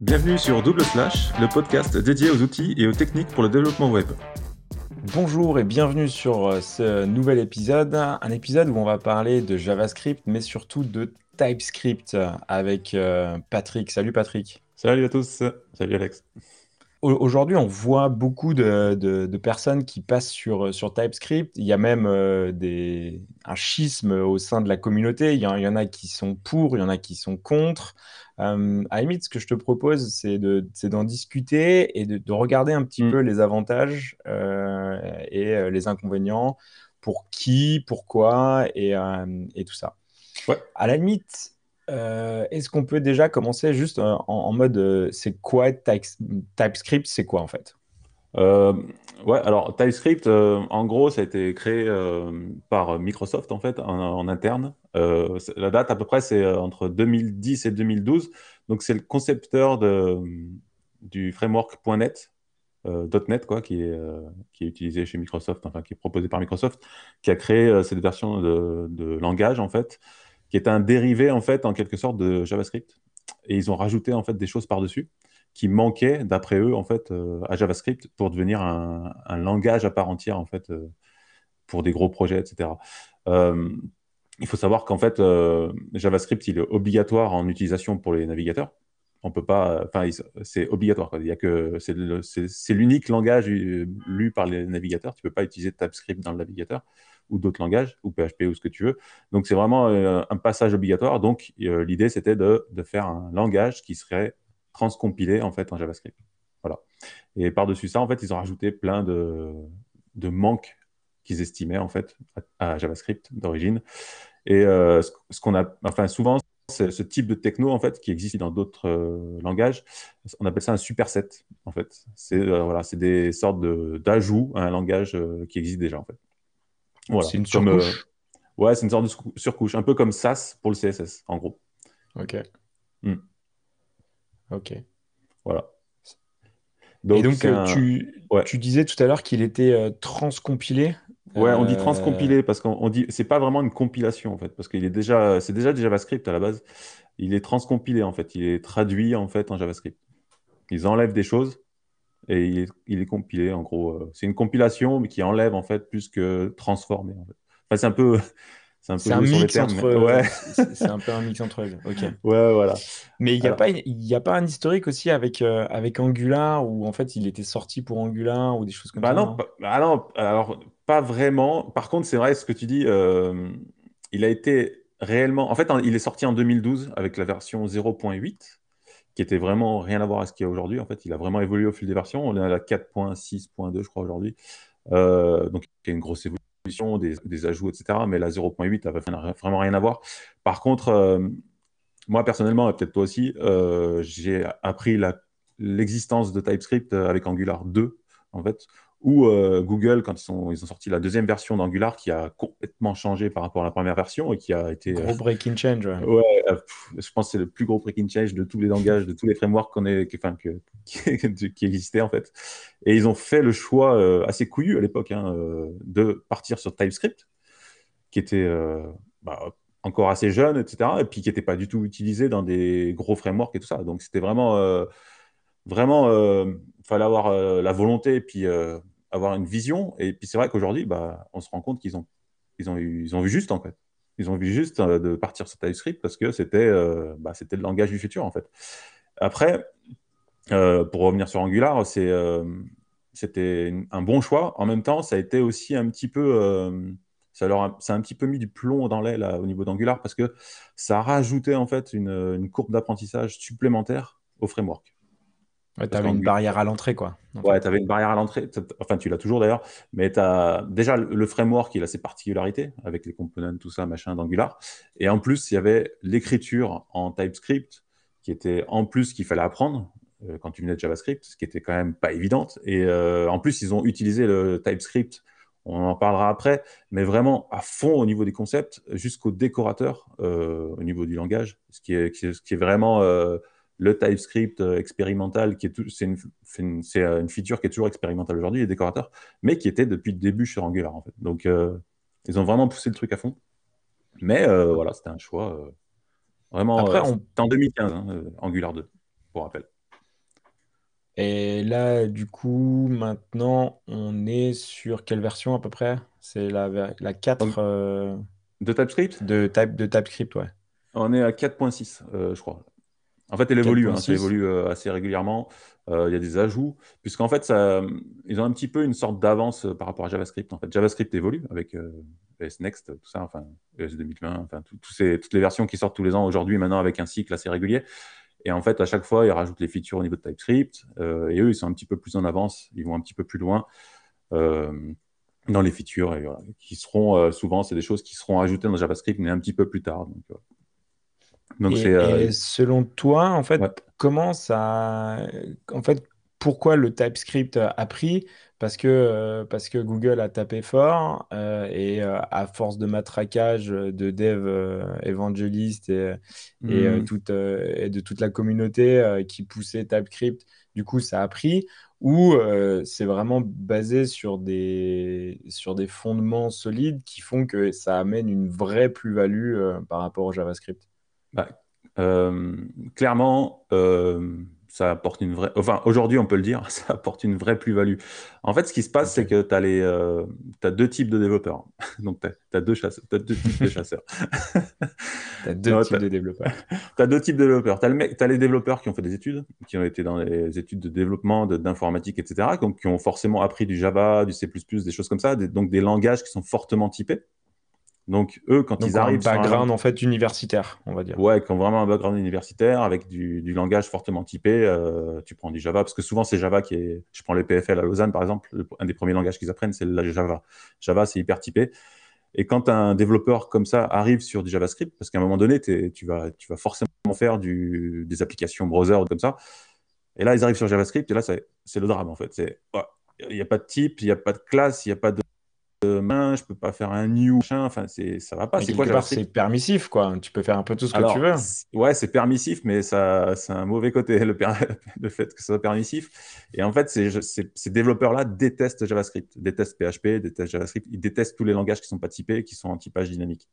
Bienvenue sur Double Slash, le podcast dédié aux outils et aux techniques pour le développement web. Bonjour et bienvenue sur euh, ce nouvel épisode, un épisode où on va parler de JavaScript, mais surtout de TypeScript avec euh, Patrick. Salut Patrick. Salut à tous. Salut Alex. Aujourd'hui, on voit beaucoup de, personnes qui passent sur, sur TypeScript. Il y a même euh, des, un schisme au sein de la communauté. Il y, en, a qui sont pour, il y en a qui sont contre. Euh, à limite, ce que je te propose, c'est d'en discuter et de, regarder un petit mm. peu les avantages euh, et euh, les inconvénients, pour qui, pourquoi et, et tout ça. Ouais. À la limite, euh, est-ce qu'on peut déjà commencer juste en, mode euh, c'est quoi TypeScript C'est quoi en fait? Euh, Ouais, alors TypeScript, en gros, ça a été créé par Microsoft en fait, en, interne. la date à peu près, c'est entre 2010 et 2012. Donc, c'est le concepteur du framework.net, .NET, quoi, qui est, qui est utilisé chez Microsoft, enfin, qui est proposé par Microsoft, qui a créé cette version de, de langage en fait qui est un dérivé en fait en quelque sorte de JavaScript. Et ils ont rajouté en fait des choses par-dessus qui manquaient d'après eux en fait euh, à JavaScript pour devenir un, langage à part entière en fait euh, pour des gros projets, etc. Euh, il faut savoir qu'en fait JavaScript il est obligatoire en utilisation pour les navigateurs. On peut pas, enfin c'est obligatoire. Il y a que c'est l'unique langage lu par les navigateurs. Tu peux pas utiliser TypeScript dans le navigateur ou d'autres langages, ou PHP ou ce que tu veux. Donc c'est vraiment euh, un passage obligatoire. Donc euh, l'idée c'était de, faire un langage qui serait transcompilé en fait en JavaScript. Voilà. Et par-dessus ça, en fait, ils ont rajouté plein de, manques qu'ils estimaient en fait à, JavaScript d'origine. Et euh, ce, qu'on a, enfin souvent, ce type de techno en fait qui existe dans d'autres langages. On appelle ça un superset en fait. C'est voilà, c'est des sortes d'ajouts à un langage qui existe déjà. C'est une surcouche. Euh, ouais, c'est une sorte de surcouche, un peu comme SAS pour le CSS, en gros. Ok. Hmm. Ok. Voilà. Donc, Et donc, euh, tu, tu, disais tout à l'heure qu'il était euh, transcompilé. Ouais, on dit transcompilé parce qu'on dit c'est pas vraiment une compilation en fait, parce qu'il est déjà c'est déjà du JavaScript à la base. Il est transcompilé en fait, il est traduit en fait en JavaScript. Ils enlèvent des choses et il est, compilé en gros. Euh, c'est une compilation mais qui enlève en fait plus que transformer. En fait. Enfin, c'est un peu. C'est un, peu un mix entre. Ouais. C'est un peu un mix entre eux. Ok. Ouais, voilà. Mais il n'y a, pas, il a pas un historique aussi avec, euh, avec Angular où en fait il était sorti pour Angular ou des choses comme bah ça non, bah non, alors pas vraiment. Par contre, c'est vrai ce que tu dis. Euh, il a été réellement. En fait, il est sorti en 2012 avec la version 0.8 qui était vraiment rien à voir avec ce qu'il y a aujourd'hui. En fait, il a vraiment évolué au fil des versions. On est à la 4.6.2, je crois, aujourd'hui. Euh, donc, il y a une grosse évolution, des, ajouts, etc. Mais la 0.8 avait vraiment rien à voir. Par contre, euh, moi, personnellement, et peut-être toi aussi, euh, j'ai appris l'existence de TypeScript avec Angular 2, en fait, ou euh, Google, quand ils, sont, ils ont sorti la deuxième version d'Angular, qui a complètement changé par rapport à la première version et qui a été. Gros breaking change. Ouais, euh, je pense que c'est le plus gros breaking change de tous les langages, de tous les frameworks qu'on est, enfin, que, qui, existaient en fait. Et ils ont fait le choix assez couillu à l'époque hein, de partir sur TypeScript, qui était bah, encore assez jeune, etc. Et puis qui n'était pas du tout utilisé dans des gros frameworks et tout ça. Donc c'était vraiment. Vraiment, il fallait avoir la volonté et puis avoir une vision. Et puis c'est vrai qu'aujourd'hui, bah, on se rend compte qu'ils ont, ils ont, ils ont vu juste en fait. Ils ont vu juste euh, de partir sur TypeScript parce que c'était euh, bah, c'était le langage du futur en fait. Après, euh, pour revenir sur Angular, c'est c'était un bon choix. En même temps, ça a été aussi un petit peu ça a, un petit peu mis du plomb dans l'aile au niveau d'Angular parce que ça a rajouté en fait une courbe d'apprentissage supplémentaire au framework. Ouais, tu avais une barrière à l'entrée, quoi. Ouais, tu avais une barrière à l'entrée. Enfin, tu l'as toujours d'ailleurs. Mais tu as déjà le framework, il a ses particularités avec les components, tout ça, machin, d'Angular. Et en plus, il y avait l'écriture en TypeScript qui était en plus qu'il fallait apprendre euh, quand tu venais de JavaScript, ce qui était quand même pas évidente. Et euh, en plus, ils ont utilisé le TypeScript. On en parlera après, mais vraiment à fond au niveau des concepts, jusqu'au décorateur euh, au niveau du langage, ce qui est, ce qui est vraiment le TypeScript euh, expérimental, qui est c'est une, euh, une, feature qui est toujours expérimentale aujourd'hui, les décorateurs, mais qui était depuis le début sur Angular en fait. Donc euh, ils ont vraiment poussé le truc à fond. Mais voilà, c'était un choix vraiment. Après, on... en 2015, hein, Angular 2, pour rappel. Et là, du coup, maintenant, on est sur quelle version à peu près? C'est la, la 4 euh, De TypeScript? de, type, de TypeScript, ouais. On est à 4.6, euh, je crois. En fait, elle évolue, hein, ça évolue euh, assez régulièrement. Il y a des ajouts, puisqu'en fait, ça, ils ont un petit peu une sorte d'avance par rapport à JavaScript. En fait, JavaScript évolue avec ES Next, tout ça, enfin ES 2020, enfin ces, toutes les versions qui sortent tous les ans aujourd'hui, maintenant avec un cycle assez régulier. Et en fait, à chaque fois, ils rajoutent les features au niveau de TypeScript. Euh, et eux, ils sont un petit peu plus en avance. Ils vont un petit peu plus loin euh, dans les features. Et, qui seront euh, souvent, c'est des choses qui seront ajoutées dans JavaScript, mais un petit peu plus tard. Donc, et, selon toi, en fait, comment ça. En fait, pourquoi le TypeScript a pris? Parce que, euh, parce que Google a tapé fort euh, et euh, à force de matraquage de dev évangélistes et, et, hmm. et, de toute la communauté qui poussait TypeScript, du coup, ça a pris? Ou c'est vraiment basé sur des, sur des fondements solides qui font que ça amène une vraie plus-value par rapport au JavaScript? Bah, Clairement, ça apporte une vraie. Enfin, aujourd'hui, on peut le dire, ça apporte une vraie plus-value. En fait, ce qui se passe, c'est que tu as, les, euh, as deux types de développeurs. Donc, tu as, deux chasseurs, as deux types de chasseurs. tu as deux types de développeurs. tu as deux types de développeurs. Tu as, les développeurs qui ont fait des études, qui ont été dans les études de développement, d'informatique, etc., donc, qui ont forcément appris du Java, du C, des choses comme ça, donc des langages qui sont fortement typés. Donc, eux, quand ils arrivent. Un background, en fait, universitaire, on va dire. Ouais, qui ont vraiment un background universitaire avec du, langage fortement typé. Euh, tu prends du Java, parce que souvent, c'est Java qui est. Je prends le PFL à Lausanne, par exemple. un des premiers langages qu'ils apprennent, c'est le Java. Java, c'est hyper typé. Et quand un développeur comme ça arrive sur du JavaScript, parce qu'à un moment donné, tu vas, tu vas forcément faire du, des applications browser comme ça. Et là, ils arrivent sur JavaScript, et là, c'est le drame, en fait. Il n'y a pas de type, il n'y a pas de classe, il n'y a pas de main, je peux pas faire un new, enfin, c'est, ça va pas. C'est quoi C'est permissif, quoi. Tu peux faire un peu tout ce que tu veux. Ouais, c'est permissif, mais ça, c'est un mauvais côté, le, le, fait que ce soit permissif. Et en fait, ces, ces, développeurs-là détestent JavaScript, détestent PHP, détestent JavaScript, ils détestent tous les langages qui sont pas typés, qui sont en typage dynamique.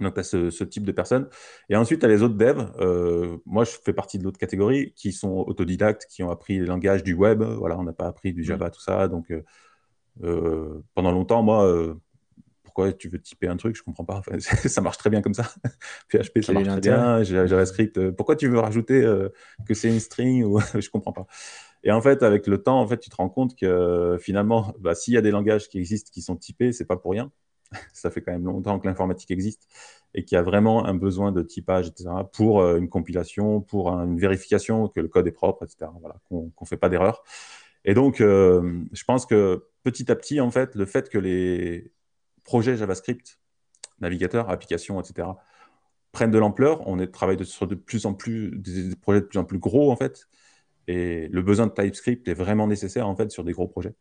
Donc, tu as ce, type de personnes. Et ensuite, tu as les autres devs. Euh, moi, je fais partie de l'autre catégorie qui sont autodidactes, qui ont appris les langages du web. Voilà, on n'a pas appris du mmh. Java, tout ça. Donc, euh, euh, pendant longtemps, moi, euh, pourquoi tu veux typer un truc? Je comprends pas. ça marche très bien comme ça. PHP, ça marche très bien. JavaScript, euh, pourquoi tu veux rajouter que c'est une string ou je comprends pas. Et en fait, avec le temps, en fait, tu te rends compte que finalement, bah, s'il y a des langages qui existent qui sont typés, c'est pas pour rien. ça fait quand même longtemps que l'informatique existe et qu'il y a vraiment un besoin de typage, etc., pour une compilation, pour une vérification que le code est propre, etc., voilà, qu'on ne fait pas d'erreur. Et donc, je pense que petit à petit, en fait, le fait que les projets JavaScript, navigateurs, applications, etc., prennent de l'ampleur, on est travaille sur de plus en plus des, projets de plus en plus gros, en fait, et le besoin de TypeScript est vraiment nécessaire, en fait, sur des gros projets.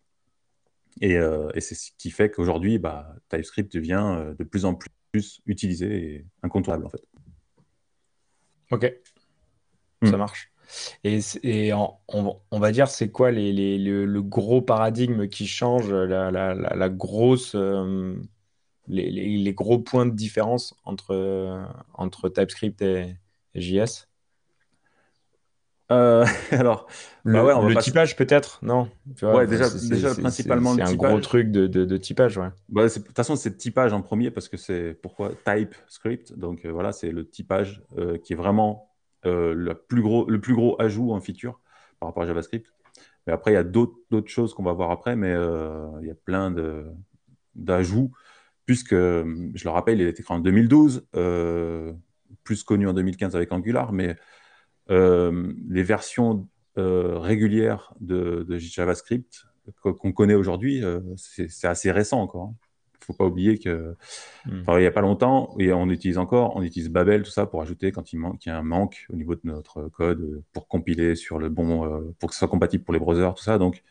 Et, euh, c'est ce qui fait qu'aujourd'hui, bah, TypeScript devient euh, de plus en plus utilisé et incontournable, en fait. Ok, ça hmm. marche. Et, on, va dire, c'est quoi les, le, gros paradigme qui change, la, grosse, euh, les, gros points de différence entre, entre TypeScript et, JS euh, alors, le, bah typage peut-être, non Ouais, déjà, déjà principalement le typage. C'est un gros truc de, de, typage, ouais. Bah, de toute façon, c'est le typage en premier parce que c'est pourquoi TypeScript. Donc euh, voilà, c'est le typage qui est vraiment euh, le, plus gros, le plus gros ajout en feature par rapport à JavaScript. Mais après, il y a d'autres choses qu'on va voir après, mais euh, il y a plein d'ajouts, puisque, je le rappelle, il a été créé en 2012, euh, plus connu en 2015 avec Angular, mais les versions régulières de, JavaScript qu'on connaît aujourd'hui, c'est assez récent encore. Hein faut pas oublier que, hmm. il n'y a pas longtemps, et on utilise encore, on utilise Babel, tout ça, pour ajouter quand il, manque, y a un manque au niveau de notre code, euh, pour compiler sur le bon, euh, pour que ce soit compatible pour les browsers, tout ça. Donc,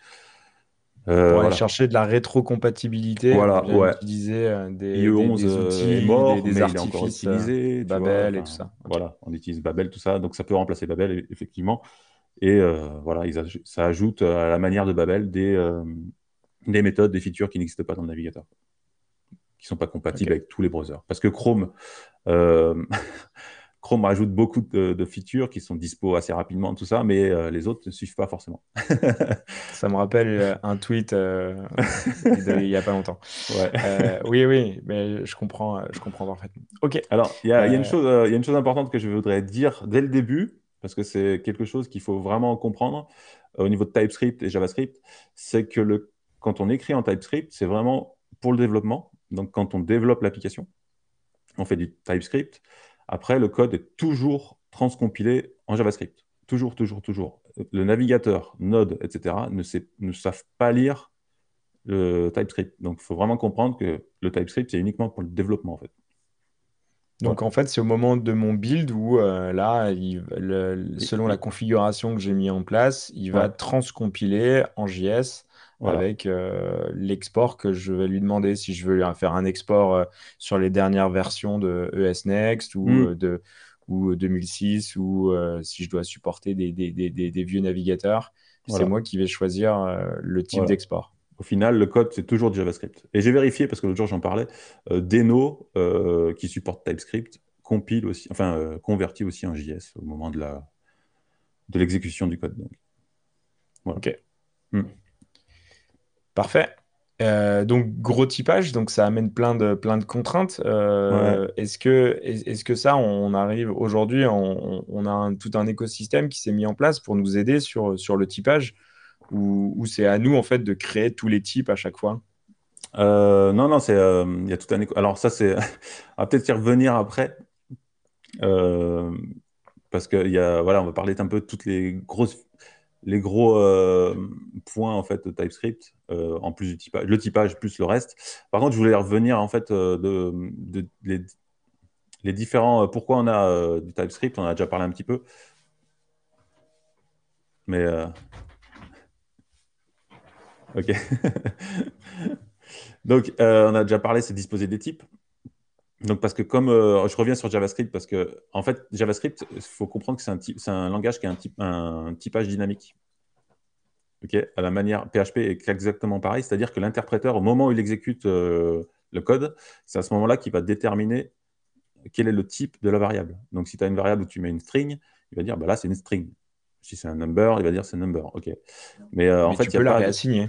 euh, pour aller chercher de la rétrocompatibilité, voilà, ouais. utiliser des, des, outils, mort, des, artifices, utilisé, Babel et tout ça. Voilà, on utilise Babel, tout ça, donc ça peut remplacer Babel, effectivement. Et voilà, ça ajoute à la manière de Babel des, des méthodes, des features qui n'existent pas dans le navigateur qui sont pas compatibles avec tous les browsers. Parce que Chrome, euh, Chrome rajoute beaucoup de, features qui sont dispo assez rapidement, tout ça, mais les autres ne suivent pas forcément. ça me rappelle un tweet il n'y a pas longtemps. oui, oui, mais je comprends, je comprends parfaitement. Ok. Alors, il y, a une chose, il y a une chose importante que je voudrais dire dès le début, parce que c'est quelque chose qu'il faut vraiment comprendre au niveau de TypeScript et JavaScript, c'est que le, quand on écrit en TypeScript, c'est vraiment pour le développement. Donc, quand on développe l'application, on fait du TypeScript. Après, le code est toujours transcompilé en JavaScript. Toujours, toujours, toujours. Le navigateur, Node, etc., ne, ne savent pas lire le TypeScript. Donc, il faut vraiment comprendre que le TypeScript, c'est uniquement pour le développement, en fait. Donc en fait, c'est au moment de mon build où euh, là, selon la configuration que j'ai mis en place, il va transcompiler en JS avec euh, l'export que je vais lui demander. Si je veux faire un export euh, sur les dernières versions de ES Next ou hmm. de ou 2006 ou si je dois supporter des, des, vieux navigateurs, c'est moi qui vais choisir le type d'export au final, le code, c'est toujours du JavaScript. Et j'ai vérifié, parce que l'autre jour, j'en parlais, euh, Deno, euh, qui supporte TypeScript, compile aussi, enfin, euh, convertit aussi en JS au moment de la de l'exécution du code. Donc. Ok. Hmm. Parfait. donc gros typage, donc ça amène plein de, plein de contraintes. Est-ce que, est, que ça, on arrive aujourd'hui, on, a tout un écosystème qui s'est mis en place pour nous aider sur, sur le typage? Ou, c'est à nous en fait de créer tous les types à chaque fois? Euh, Non, non, c'est euh, il y a tout un. Alors ça, c'est on va peut-être y revenir après. Euh, parce que y a, voilà, on va parler un peu de toutes les grosses, les gros points en fait de TypeScript, en plus du typage, le typage plus le reste. Par contre, je voulais revenir en fait de, les, différents. pourquoi on a du TypeScript On a déjà parlé un petit peu, mais Ok. Donc, euh, on a déjà parlé, c'est disposer des types. Donc, parce que comme euh, je reviens sur JavaScript, parce que en fait, JavaScript, il faut comprendre que c'est un, c'est un langage qui a un, type, un typage dynamique. Ok, à la manière PHP est exactement pareil, c'est-à-dire que l'interpréteur, au moment où il exécute euh, le code, c'est à ce moment-là qu'il va déterminer quel est le type de la variable. Donc, si tu as une variable où tu mets une string, il va dire bah là, c'est une string. Si c'est un number, il va dire c'est number. OK. Mais, euh, en fait, tu peux la réassigner.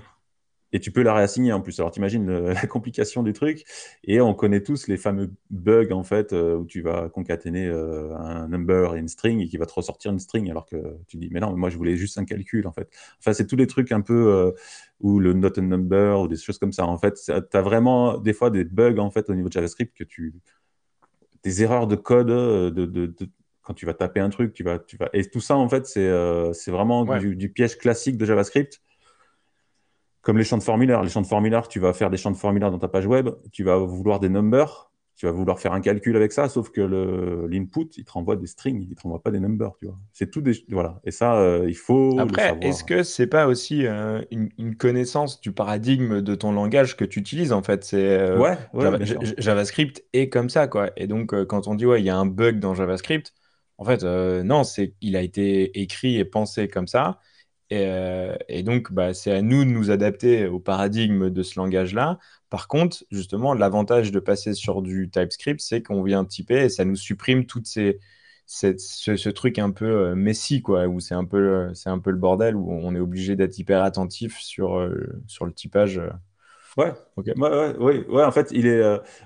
Et tu peux la réassigner en plus. Alors, tu imagines la complication du truc. Et on connaît tous les fameux bugs, en fait, euh, où tu vas concaténer euh, un number et une string et qui va te ressortir une string. Alors que tu dis, mais non, moi, je voulais juste un calcul, en fait. Enfin, c'est tous les trucs un peu où le not a number ou des choses comme ça. En fait, tu as vraiment des fois des bugs, en fait, au niveau de JavaScript que tu. Des erreurs de code, de, de quand tu vas taper un truc, tu vas, tu vas... Et tout ça, en fait, c'est euh, vraiment du, piège classique de JavaScript. Comme les champs de formulaire. Les champs de formulaire, tu vas faire des champs de formulaire dans ta page web, tu vas vouloir des numbers, tu vas vouloir faire un calcul avec ça, sauf que l'input, il te renvoie des strings, il te renvoie pas des numbers, tu vois. C'est tout des... Voilà. Et ça, euh, il faut Après, est-ce que c'est pas aussi euh, une, connaissance du paradigme de ton langage que tu utilises, en fait? C'est ouais, JavaScript est comme ça, quoi. Et donc, quand on dit, ouais, il y a un bug dans JavaScript, en fait, euh, non, c'est il a été écrit et pensé comme ça. Et, euh, donc, bah, c'est à nous de nous adapter au paradigme de ce langage-là. Par contre, justement, l'avantage de passer sur du TypeScript, c'est qu'on vient typer et ça nous supprime toutes ces, ce, truc un peu euh, messy, quoi, où c'est un, peu, c'est un peu le bordel, où on est obligé d'être hyper attentif sur, sur le typage. Ouais, ok. Ouais, ouais, ouais, en fait, il est,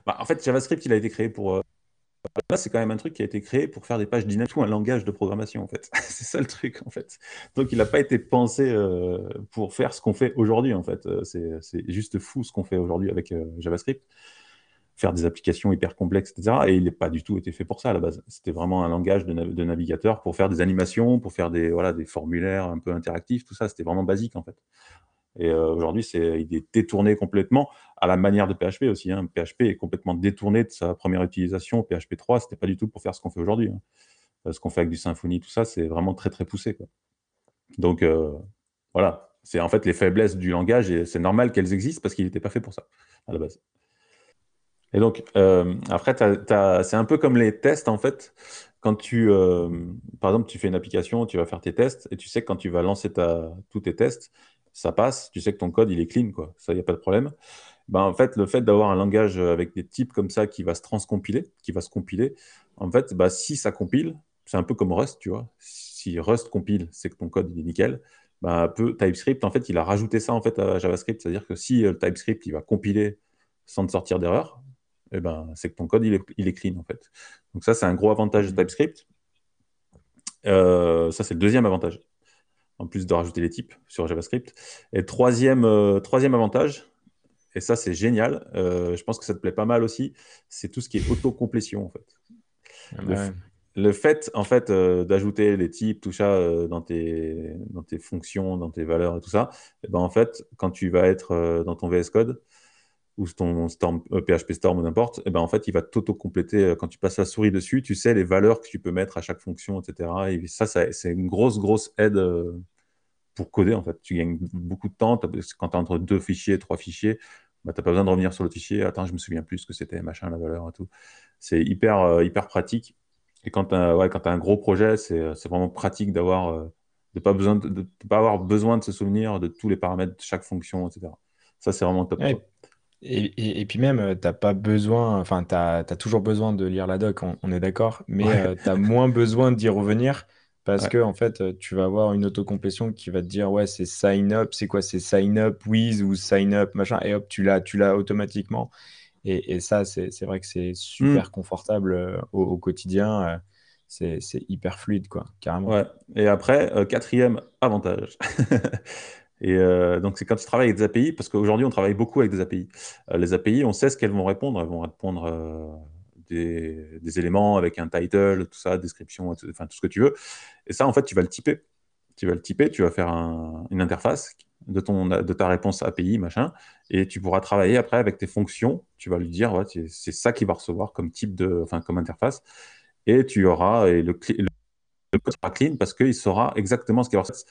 bah, en fait, JavaScript, il a été créé pour c'est quand même un truc qui a été créé pour faire des pages dynamiques un langage de programmation, en fait. c'est ça le truc, en fait. Donc, il n'a pas été pensé euh, pour faire ce qu'on fait aujourd'hui, en fait. Euh, c'est juste fou ce qu'on fait aujourd'hui avec euh, JavaScript. Faire des applications hyper complexes, etc. Et il n'a pas du tout été fait pour ça à la base. C'était vraiment un langage de, de, navigateur pour faire des animations, pour faire des, voilà, des formulaires un peu interactifs, tout ça. C'était vraiment basique, en fait. Et euh, aujourd'hui, c'est, il est détourné complètement à la manière de PHP aussi. Hein. PHP est complètement détourné de sa première utilisation. PHP 3, c'était pas du tout pour faire ce qu'on fait aujourd'hui. Hein. Euh, ce qu'on fait avec du Symfony, tout ça, c'est vraiment très très poussé. Donc euh, voilà, c'est en fait les faiblesses du langage et c'est normal qu'elles existent parce qu'il n'était pas fait pour ça à la base. Et donc, après, c'est un peu comme les tests, en fait. Quand tu, par exemple, tu fais une application, tu vas faire tes tests, et tu sais que quand tu vas lancer tous tes tests, ça passe, tu sais que ton code, il est clean, quoi. Ça, il n'y a pas de problème. Ben, en fait, le fait d'avoir un langage avec des types comme ça qui va se transcompiler, qui va se compiler, En fait, bah, si ça compile, c'est un peu comme Rust, tu vois. Si Rust compile, c'est que ton code il est nickel. Bah, peu, TypeScript, en fait, il a rajouté ça en fait à JavaScript. C'est-à-dire que si le TypeScript il va compiler sans te sortir d'erreur, eh ben, c'est que ton code il est, il est, clean en fait. Donc ça, c'est un gros avantage de mmh. TypeScript. Euh, ça, c'est le deuxième avantage, en plus de rajouter les types sur JavaScript. Et troisième, euh, troisième avantage, et ça, c'est génial, euh, je pense que ça te plaît pas mal aussi, c'est tout ce qui est autocomplétion en fait. Ah bah le, fait, en fait, d'ajouter les types, tout ça dans, tes, dans tes fonctions, dans tes valeurs et tout ça, et eh ben, en fait, quand tu vas être dans ton VS Code, ou ton Storm, PHP euh, Storm ou n'importe, et eh ben en fait, il va t'auto-compléter. Euh, quand tu passes la souris dessus, tu sais les valeurs que tu peux mettre à chaque fonction, etc. Et ça, c'est une grosse, grosse aide euh, pour coder. En fait, tu gagnes beaucoup de temps. Quand tu es entre deux fichiers, trois fichiers, bah, tu n'as pas besoin de revenir sur l'autre fichier. Attends, je me souviens plus ce que c'était, machin, la valeur et tout. C'est hyper, hyper pratique. Et quand tu as, ouais, as, un gros projet, c'est vraiment pratique d'avoir de pas besoin de, pas avoir besoin de se souvenir de tous les paramètres de chaque fonction, etc. Ça, c'est vraiment top. Et, et, puis même, euh, t'as pas besoin, enfin, tu as, toujours besoin de lire la doc, on, est d'accord, mais euh, tu as moins besoin d'y revenir parce que, en fait, euh, tu vas avoir une autocomplétion qui va te dire, ouais, c'est sign up, c'est quoi, c'est sign up with ou sign up, machin, et hop, tu l'as, tu l'as automatiquement. Et, et ça, c'est vrai que c'est super mmh. confortable au, quotidien. c'est hyper fluide, quoi, carrément. Ouais. Et après, quatrième avantage. Et euh, donc, c'est quand tu travailles avec des API, parce qu'aujourd'hui, on travaille beaucoup avec des API. Euh, les API, on sait ce qu'elles vont répondre. Elles vont répondre euh, des, éléments avec un title, tout ça, description, enfin, tout ce que tu veux. Et ça, en fait, tu vas le typer. Tu vas le typer, tu vas faire une interface de, ton, de ta réponse API, machin, et tu pourras travailler après avec tes fonctions. Tu vas lui dire, c'est ça qu'il va recevoir comme type de, enfin, comme interface. Et tu auras, et le, le code sera clean parce qu'il saura exactement ce qu'il va recevoir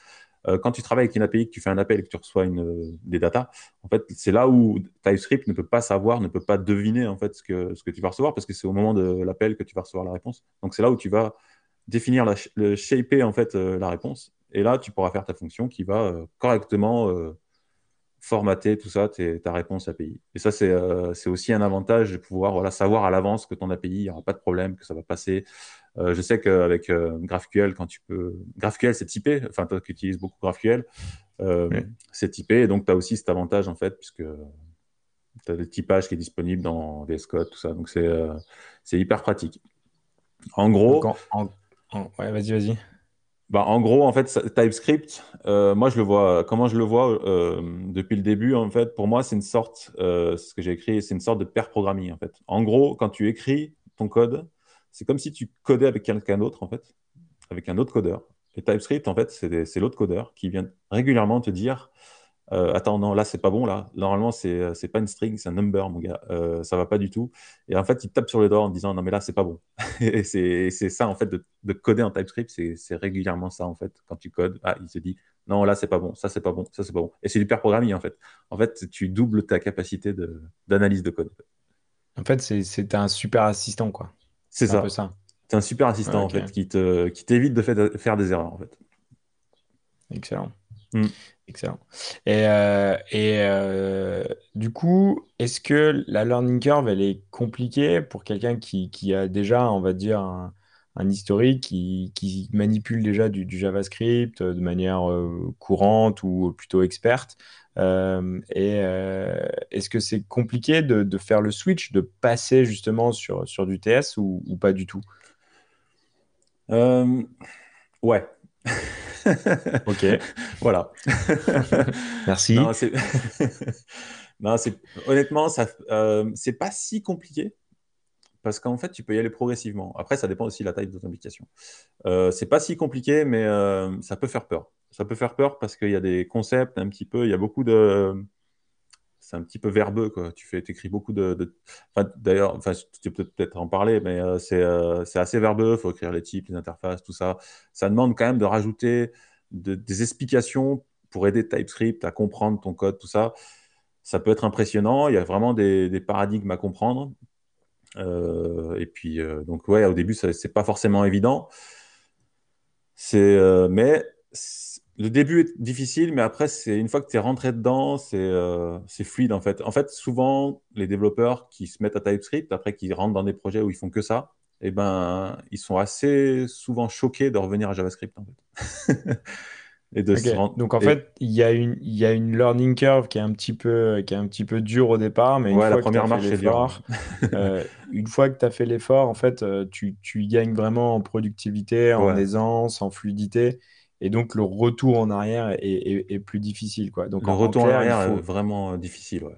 euh, quand tu travailles avec une API, que tu fais un appel et que tu reçois une, des datas, en fait, c'est là où TypeScript ne peut pas savoir, ne peut pas deviner en fait ce que, ce que tu vas recevoir parce que c'est au moment de l'appel que tu vas recevoir la réponse. Donc c'est là où tu vas définir le shaper en fait euh, la réponse et là tu pourras faire ta fonction qui va euh, correctement formater tout ça, ta réponse API. Et ça, c'est aussi un avantage de pouvoir voilà, savoir à l'avance que ton API, il n'y aura pas de problème, que ça va passer. Euh, je sais qu'avec euh, GraphQL, quand tu peux. GraphQL, c'est typé. Enfin, toi qui utilises beaucoup GraphQL, euh, c'est typé. Et donc, tu as aussi cet avantage, en fait, puisque tu as le typage qui est disponible dans VS Code, tout ça. Donc, c'est hyper pratique. En gros. Ouais, vas-y, vas-y. Bah, en gros, en fait, TypeScript, moi, je le vois, comment je le vois depuis le début, en fait, pour moi, c'est une sorte, ce que j'ai écrit, c'est une sorte de pair programming, en fait. En gros, quand tu écris ton code, c'est comme si tu codais avec quelqu'un d'autre, en fait, avec un autre codeur. Et TypeScript, en fait, c'est l'autre codeur qui vient régulièrement te dire euh, Attends, non, là, c'est pas bon, là. Normalement, c'est euh, pas une string, c'est un number, mon gars. Euh, ça va pas du tout. Et en fait, il tape sur les doigts en disant Non, mais là, c'est pas bon. et c'est ça, en fait, de, coder en TypeScript, c'est régulièrement ça, en fait. Quand tu codes, ah, il se dit Non, là, c'est pas bon, ça, c'est pas bon, ça, c'est pas bon. Et c'est du pair programming, en fait. En fait, tu doubles ta capacité d'analyse de, code. En fait, c'est un super assistant, quoi. C'est ça. ça. C'est un super assistant en fait qui te qui t'évite de, faire des erreurs en fait. Excellent. Mm. Excellent. Et, euh, et euh, du coup, est-ce que la learning curve, elle est compliquée pour quelqu'un qui, qui, a déjà, on va dire, un, un historique, qui, qui, manipule déjà du, du JavaScript de manière euh, courante ou plutôt experte euh, et euh, est-ce que c'est compliqué de, faire le switch, de passer justement sur, sur du TS ou, pas du tout? Euh, Ouais. ok. voilà. Merci. Non, c'est... honnêtement, ça, c'est pas si compliqué parce qu'en fait, tu peux y aller progressivement. Après, ça dépend aussi de la taille de ton application. c'est pas si compliqué, mais ça peut faire peur ça peut faire peur parce qu'il y a des concepts un petit peu, il y a beaucoup de. C'est un petit peu verbeux, quoi. Tu fais, écris beaucoup de. D'ailleurs, enfin, tu peux peut-être en parler, mais euh, euh, c'est assez verbeux. Il faut écrire les types, les interfaces, tout ça. Ça demande quand même de rajouter des explications pour aider TypeScript à comprendre ton code, tout ça. Ça peut être impressionnant. Il y a vraiment des, paradigmes à comprendre. Euh, et puis, donc, ouais, au début, c'est pas forcément évident. C'est, mais le début est difficile, mais après, c'est une fois que tu es rentré dedans, euh, c'est fluide en fait. En fait, souvent, les développeurs qui se mettent à TypeScript, après qu'ils rentrent dans des projets où ils font que ça, eh ben, ils sont assez souvent choqués de revenir à JavaScript. En fait. et de Donc en fait, il y, a une, il y a une learning curve qui est un petit peu, qui est un petit peu dure au départ, mais une fois la que euh, une fois que tu as fait l'effort, en fait, euh, tu, tu gagnes vraiment en productivité, en aisance, en fluidité. Et donc, le retour en arrière est, est, plus difficile. Quoi. Donc, le retour en arrière est vraiment difficile. Ouais.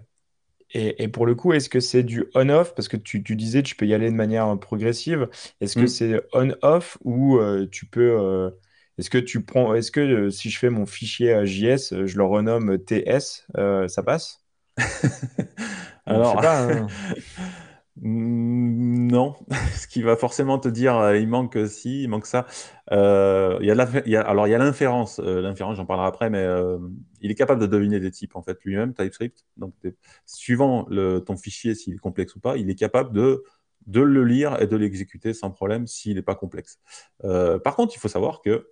Et, pour le coup, est-ce que c'est du on-off? Parce que tu, disais tu peux y aller de manière progressive. Est-ce que mm. c'est on-off ou euh, tu peux. Euh, est-ce que tu prends. Est-ce que euh, si je fais mon fichier JS, je le renomme TS, ça passe? Alors. Pas, hein. Non, ce qui va forcément te dire, euh, il manque si, il manque ça. Euh, il y a, alors il y a l'inférence, euh, l'inférence, j'en parlerai après, mais il est capable de deviner des types en fait lui-même, TypeScript. Donc, suivant le, ton fichier, s'il est complexe ou pas, il est capable de de le lire et de l'exécuter sans problème s'il n'est pas complexe. par contre, il faut savoir que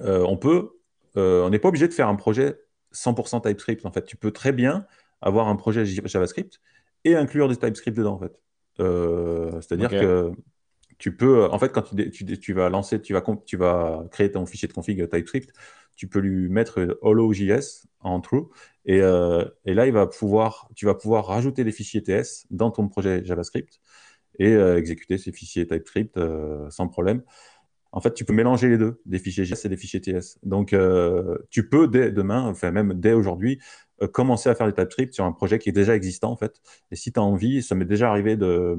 on peut, on n'est pas obligé de faire un projet 100% TypeScript. En fait, tu peux très bien avoir un projet JavaScript et inclure des TypeScript dedans, en fait. Euh, c'est-à-dire que tu peux, en fait, quand tu, tu, vas lancer, tu vas, tu vas créer ton fichier de config TypeScript, tu peux lui mettre hollow.js en true, et, euh, et, là, il va pouvoir, tu vas pouvoir rajouter des fichiers TS dans ton projet JavaScript et euh, exécuter ces fichiers TypeScript sans problème. En fait, tu peux mélanger les deux, des fichiers JS et des fichiers TS. Donc, tu peux dès demain, enfin même dès aujourd'hui, euh, commencer à faire des TypeScript sur un projet qui est déjà existant en fait. Et si tu as envie, ça m'est déjà arrivé de.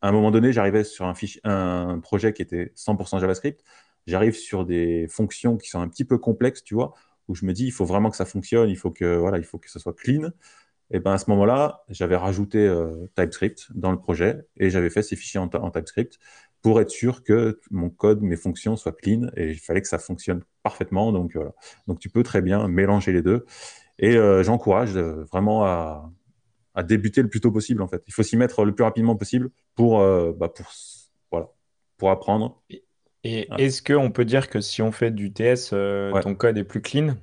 À un moment donné, j'arrivais sur un, un projet qui était 100% JavaScript. J'arrive sur des fonctions qui sont un petit peu complexes, tu vois, où je me dis, il faut vraiment que ça fonctionne, il faut que, voilà, il faut que ce soit clean. Et ben à ce moment-là, j'avais rajouté euh, TypeScript dans le projet et j'avais fait ces fichiers en, TypeScript pour être sûr que mon code, mes fonctions soient clean et il fallait que ça fonctionne parfaitement. Donc voilà. Donc tu peux très bien mélanger les deux. Et euh, j'encourage euh, vraiment à, débuter le plus tôt possible, en fait. Il faut s'y mettre le plus rapidement possible pour, euh, bah, pour, voilà, pour apprendre. Et, est-ce qu'on peut dire que si on fait du TS, ton code est plus clean?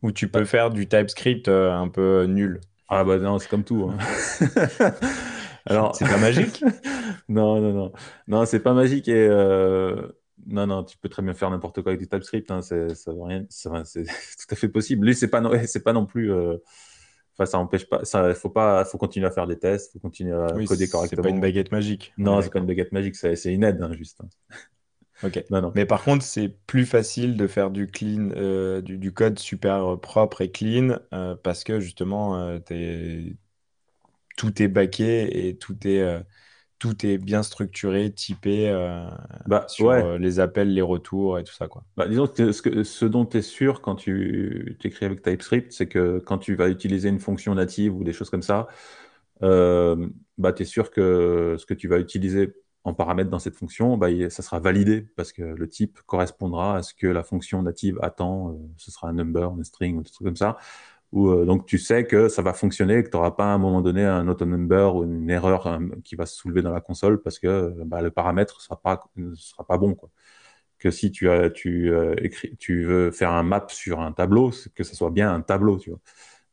Ou tu peux faire du TypeScript un peu nul? Ah bah non, c'est comme tout. Hein. Alors, c'est pas magique? Non, non, non. Non, c'est pas magique et non, non, tu peux très bien faire n'importe quoi avec du TypeScript. Hein, c'est, ça rien, c'est, tout à fait possible. Lui, c'est pas, c'est pas non plus. Euh, enfin, ça empêche pas. Ça, faut pas. Faut continuer à faire des tests. Faut continuer à coder correctement. C'est pas une baguette magique. Non, c'est pas une baguette magique. C'est, une aide, hein, juste. Hein. Ok. Non, non. Mais par contre, c'est plus facile de faire du clean, euh, du, code super propre et clean euh, parce que justement, tout est baqué et tout est tout est bien structuré, typé euh, bah, sur euh, les appels, les retours et tout ça. Quoi. Bah, disons que ce, ce dont tu es sûr quand tu écris avec TypeScript, c'est que quand tu vas utiliser une fonction native ou des choses comme ça, euh, bah, tu es sûr que ce que tu vas utiliser en paramètre dans cette fonction, bah, ça sera validé parce que le type correspondra à ce que la fonction native attend. ce sera un number, un string ou des trucs comme ça. Euh, donc tu sais que ça va fonctionner, que tu n'auras pas à un moment donné un auto-number ou une erreur hein, qui va se soulever dans la console parce que euh, bah, le paramètre ne sera pas, sera pas bon. Quoi. Que si tu, as, tu, euh, écris, tu veux faire un map sur un tableau, que ce soit bien un tableau. Tu vois.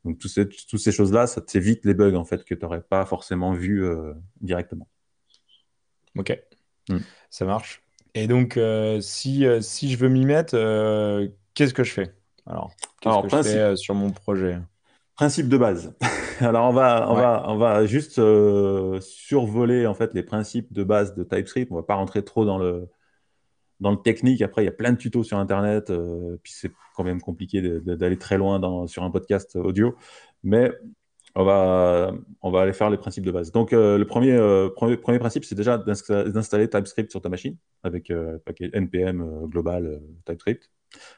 Donc toutes ces, toutes ces choses-là, ça t'évite les bugs en fait, que tu n'aurais pas forcément vu directement. Ok, hmm. ça marche. Et donc, si, si je veux m'y mettre, qu'est-ce que je fais? Alors, qu'est-ce que je fais euh, sur mon projet? Principe de base. Alors, on va, on va, on va juste euh, survoler en fait les principes de base de TypeScript. On va pas rentrer trop dans le, dans le technique. Après, il y a plein de tutos sur Internet. Euh, puis c'est quand même compliqué d'aller très loin dans, sur un podcast audio. Mais on va, on va aller faire les principes de base. Donc, le premier, premier, premier, principe, c'est déjà d'installer TypeScript sur ta machine avec paquet npm global TypeScript.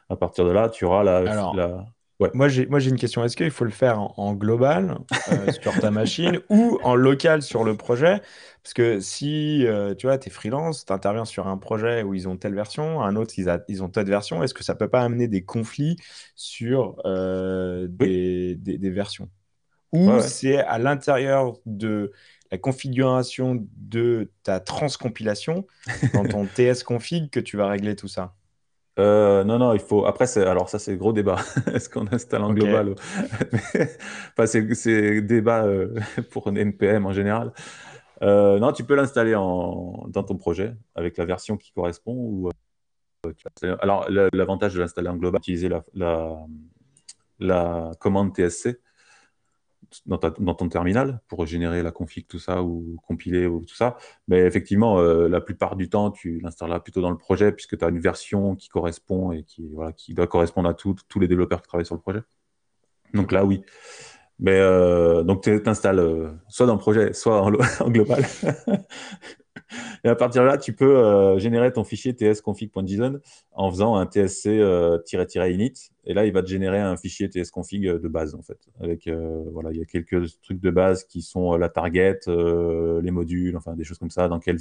À partir de là, tu auras la. Ouais. Moi, j'ai une question. Est-ce qu'il faut le faire en, global euh, sur ta machine ou en local sur le projet? Parce que si euh, tu vois, tu es freelance, tu interviens sur un projet où ils ont telle version, un autre, ils, ils ont telle version, est-ce que ça peut pas amener des conflits sur euh, des, des, versions? Ou c'est à l'intérieur de la configuration de ta transcompilation dans ton TS config que tu vas régler tout ça euh, non, non, il faut. Après, c'est... alors ça, c'est gros débat. Est-ce qu'on installe en global enfin, c'est, c'est débat euh, pour un NPM en général. Euh, non, tu peux l'installer dans ton projet avec la version qui correspond. Ou, alors, l'avantage de l'installer en global, utiliser la, la, la commande TSC dans, ton terminal pour générer la config, tout ça, ou compiler, ou tout ça. Mais effectivement, euh, la plupart du temps, tu l'installeras plutôt dans le projet puisque tu as une version qui correspond et qui, doit correspondre à tous les développeurs qui travaillent sur le projet. Donc là, oui. Mais euh, donc, tu t'installes euh, soit dans le projet, soit en global. Et à partir de là, tu peux euh, générer ton fichier tsconfig.json en faisant un tsc-init. Et là, il va te générer un fichier tsconfig de base, en fait. Avec, voilà, il y a quelques trucs de base qui sont la target, les modules, enfin, des choses comme ça, dans quel,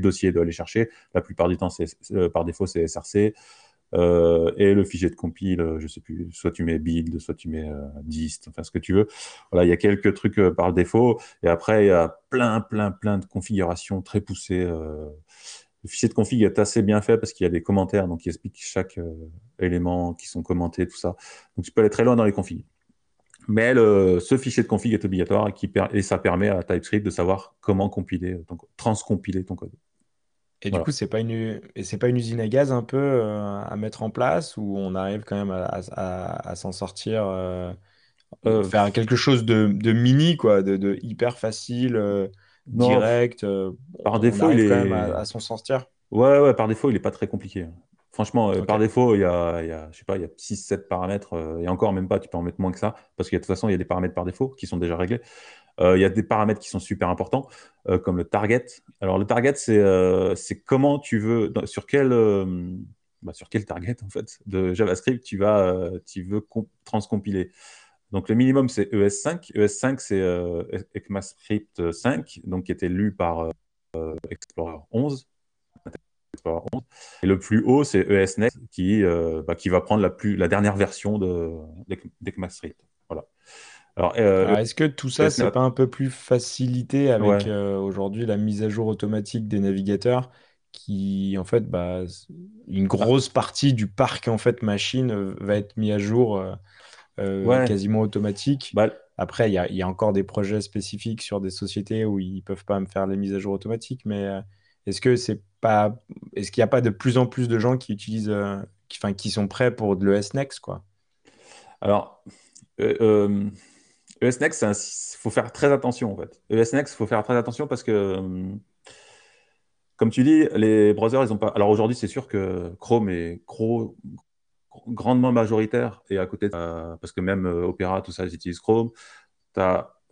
dossier doit aller chercher. La plupart du temps, par défaut, c'est SRC. Euh, et le fichier de compile, euh, je sais plus, soit tu mets build, soit tu mets euh, dist, enfin ce que tu veux. Voilà, il y a quelques trucs par défaut. Et après, il y a plein, plein, plein de configurations très poussées. Le fichier de config est assez bien fait parce qu'il y a des commentaires, donc il explique chaque élément qui sont commentés, tout ça. Donc tu peux aller très loin dans les configs. Mais ce fichier de config est obligatoire et, ça permet à TypeScript de savoir comment compiler, transcompiler ton code. Et du coup, c'est pas une, c'est pas une usine à gaz un peu euh, à mettre en place où on arrive quand même à, s'en sortir, euh, euh, faire quelque chose de, mini, quoi, de, hyper facile, direct. par défaut, il est quand même à, s'en sortir. Ouais, ouais, par défaut, il est pas très compliqué. Franchement, par défaut, il y a, il y a, je sais pas, il y a 6-7 paramètres, et encore même pas, tu peux en mettre moins que ça, parce que de toute façon, il y a des paramètres par défaut qui sont déjà réglés. Euh, il y a des paramètres qui sont super importants, euh, comme le target. Alors, le target, c'est euh, comment tu veux, sur quel, bah, sur quel target, en fait, de JavaScript tu, vas, tu veux transcompiler. Donc, le minimum, c'est ES5. ES5, c'est ECMAScript 5, donc qui était lu par Explorer 11. Et le plus haut, c'est ESNext, qui, bah, qui va prendre la, plus, la dernière version d'ECMAScript. Voilà. Euh, est-ce que tout ça, c'est pas un peu plus facilité avec euh, aujourd'hui la mise à jour automatique des navigateurs qui, en fait, bah, une grosse partie du parc en fait machine euh, va être mis à jour quasiment automatique. Bah, Après, il y a, encore des projets spécifiques sur des sociétés où ils peuvent pas me faire les mises à jour automatiques, mais est-ce que c'est pas, est-ce qu'il n'y a pas de plus en plus de gens qui utilisent, qui, enfin, qui sont prêts pour de l'ES Next, quoi? Alors, ESNext, il faut faire très attention en fait. Il faut faire très attention parce que, comme tu dis, les browsers, ils ont pas. Alors aujourd'hui, c'est sûr que Chrome est grandement majoritaire et à côté, parce que même euh, Opera, tout ça, ils utilisent Chrome.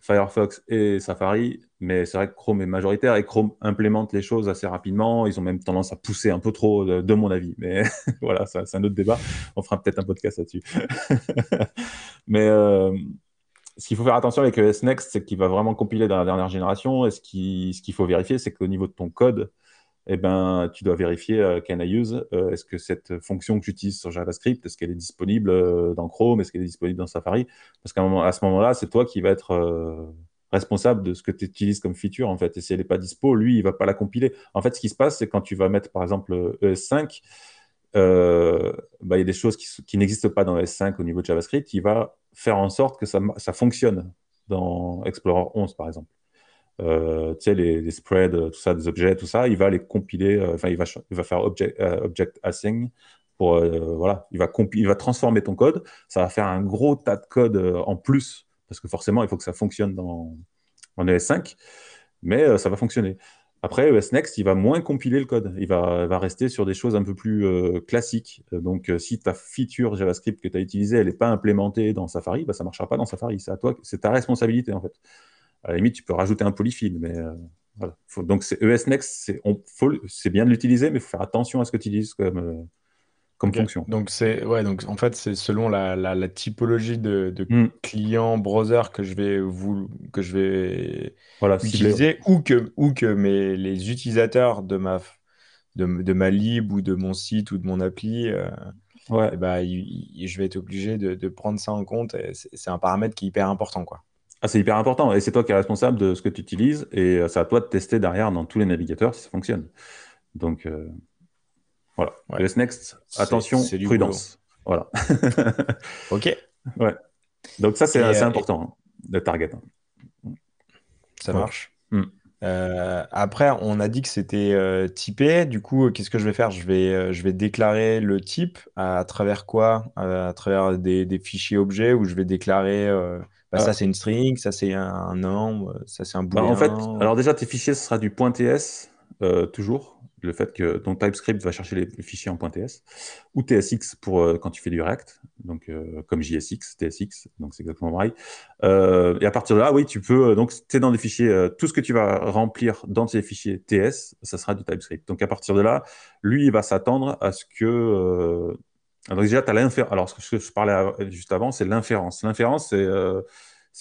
Firefox et Safari, mais c'est vrai que Chrome est majoritaire et Chrome implémente les choses assez rapidement. Ils ont même tendance à pousser un peu trop, de, mon avis. Mais voilà, c'est un autre débat. On fera peut-être un podcast là-dessus. mais euh, ce qu'il faut faire attention avec ES Next, c'est qu'il va vraiment compiler dans la dernière génération. Et ce qu'il faut vérifier, c'est qu'au niveau de ton code, eh ben, tu dois vérifier euh, can I use euh, Est-ce que cette fonction que j'utilise sur JavaScript, est-ce qu'elle est disponible euh, dans Chrome Est-ce qu'elle est disponible dans Safari? Parce qu'à ce moment-là, c'est toi qui vas être responsable de ce que tu utilises comme feature, en fait. Et si elle n'est pas dispo, lui, il va pas la compiler. En fait, ce qui se passe, c'est quand tu vas mettre, par exemple, ES5, bah, il y a des choses qui, qui n'existent pas dans ES5 au niveau de JavaScript. Il va faire en sorte que ça, ça fonctionne dans Explorer 11, par exemple. Euh, tu sais, les, spreads, tout ça, des objets, tout ça, il va les compiler, euh, enfin, il, va, il va faire object, euh, object pour, voilà, il va, il va transformer ton code, ça va faire un gros tas de code en plus, parce que forcément, il faut que ça fonctionne dans, en ES5, mais ça va fonctionner. Après, ES Next, il va moins compiler le code. Il va, va rester sur des choses un peu plus euh, classiques. Donc, euh, si ta feature JavaScript que tu as utilisée, elle n'est pas implémentée dans Safari, bah, ça ne marchera pas dans Safari. C'est ta responsabilité, en fait. À la limite, tu peux rajouter un polyfill, mais euh, voilà. donc, c'est ES Next, c'est bien de l'utiliser, mais il faut faire attention à ce que tu utilises comme, fonction. Donc c'est ouais, donc en fait c'est selon la, la, typologie de, de hmm. client browser que je vais vous que je vais voilà, utiliser ou que ou que mes les utilisateurs de ma de, de, ma lib ou de mon site ou de mon appli euh, ouais. Eh ben, je vais être obligé de, de prendre ça en compte c'est un paramètre qui est hyper important quoi. Ah, c'est hyper important et c'est toi qui es responsable de ce que tu utilises et euh, c'est à toi de tester derrière dans tous les navigateurs si ça fonctionne. Donc euh, voilà. Ouais. Next, attention, prudence. Voilà. ok. Ouais. Donc ça, c'est euh, important, hein, le target. Ça marche. Euh, après, on a dit que c'était euh, typé. Du coup, qu'est-ce que je vais faire? Je vais, je vais déclarer le type à, travers quoi? à travers des, des fichiers objets où je vais déclarer bah, ça Ah, c'est une string, ça c'est un, nombre, ça c'est un bah, en fait, booléen. alors déjà, tes fichiers, ce sera du .ts, euh, toujours. Le fait que ton TypeScript va chercher les fichiers en .ts, ou TSX pour euh, quand tu fais du React, donc euh, comme JSX, TSX, donc c'est exactement pareil. Et à partir de là, oui, tu peux, donc tu es dans des fichiers, tout ce que tu vas remplir dans ces fichiers TS, ça sera du TypeScript. Donc à partir de là, lui, il va s'attendre à ce que... alors déjà, tu l'inférence. Alors, ce que je parlais juste avant, c'est l'inférence. L'inférence, c'est euh,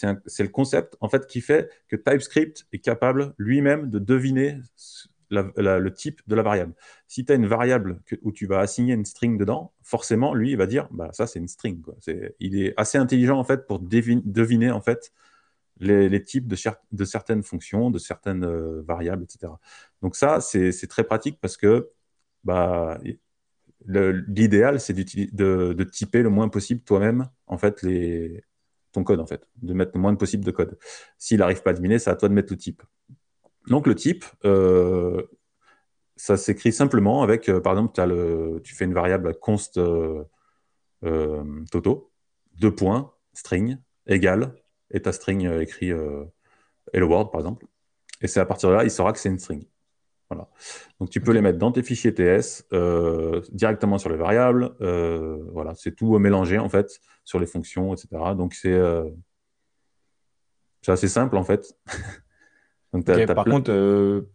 le concept en fait qui fait que TypeScript est capable lui-même de deviner le type de la variable. Si tu as une variable où tu vas assigner une string dedans, forcément, lui, il va dire, bah, ça, c'est une string. quoi. Il est assez intelligent en fait pour deviner en fait les, types de, cer- de certaines fonctions, de certaines euh, variables, etc. Donc ça, c'est très pratique parce que bah, l'idéal, c'est de, typer le moins possible toi-même en fait ton code en fait, de mettre le moins possible de code. S'il n'arrive pas à deviner, c'est à toi de mettre le type. Donc le type, euh, ça s'écrit simplement avec, euh, par exemple, tu fais une variable const euh, toto, deux points, string, égale, et ta string écrit hello world, par exemple. Et c'est à partir de là, il saura que c'est une string. Voilà. Donc tu peux les mettre dans tes fichiers TS, euh, directement sur les variables. euh, voilà, c'est tout mélangé en fait sur les fonctions, etc. Donc c'est euh, c'est assez simple en fait. Donc par plein. contre,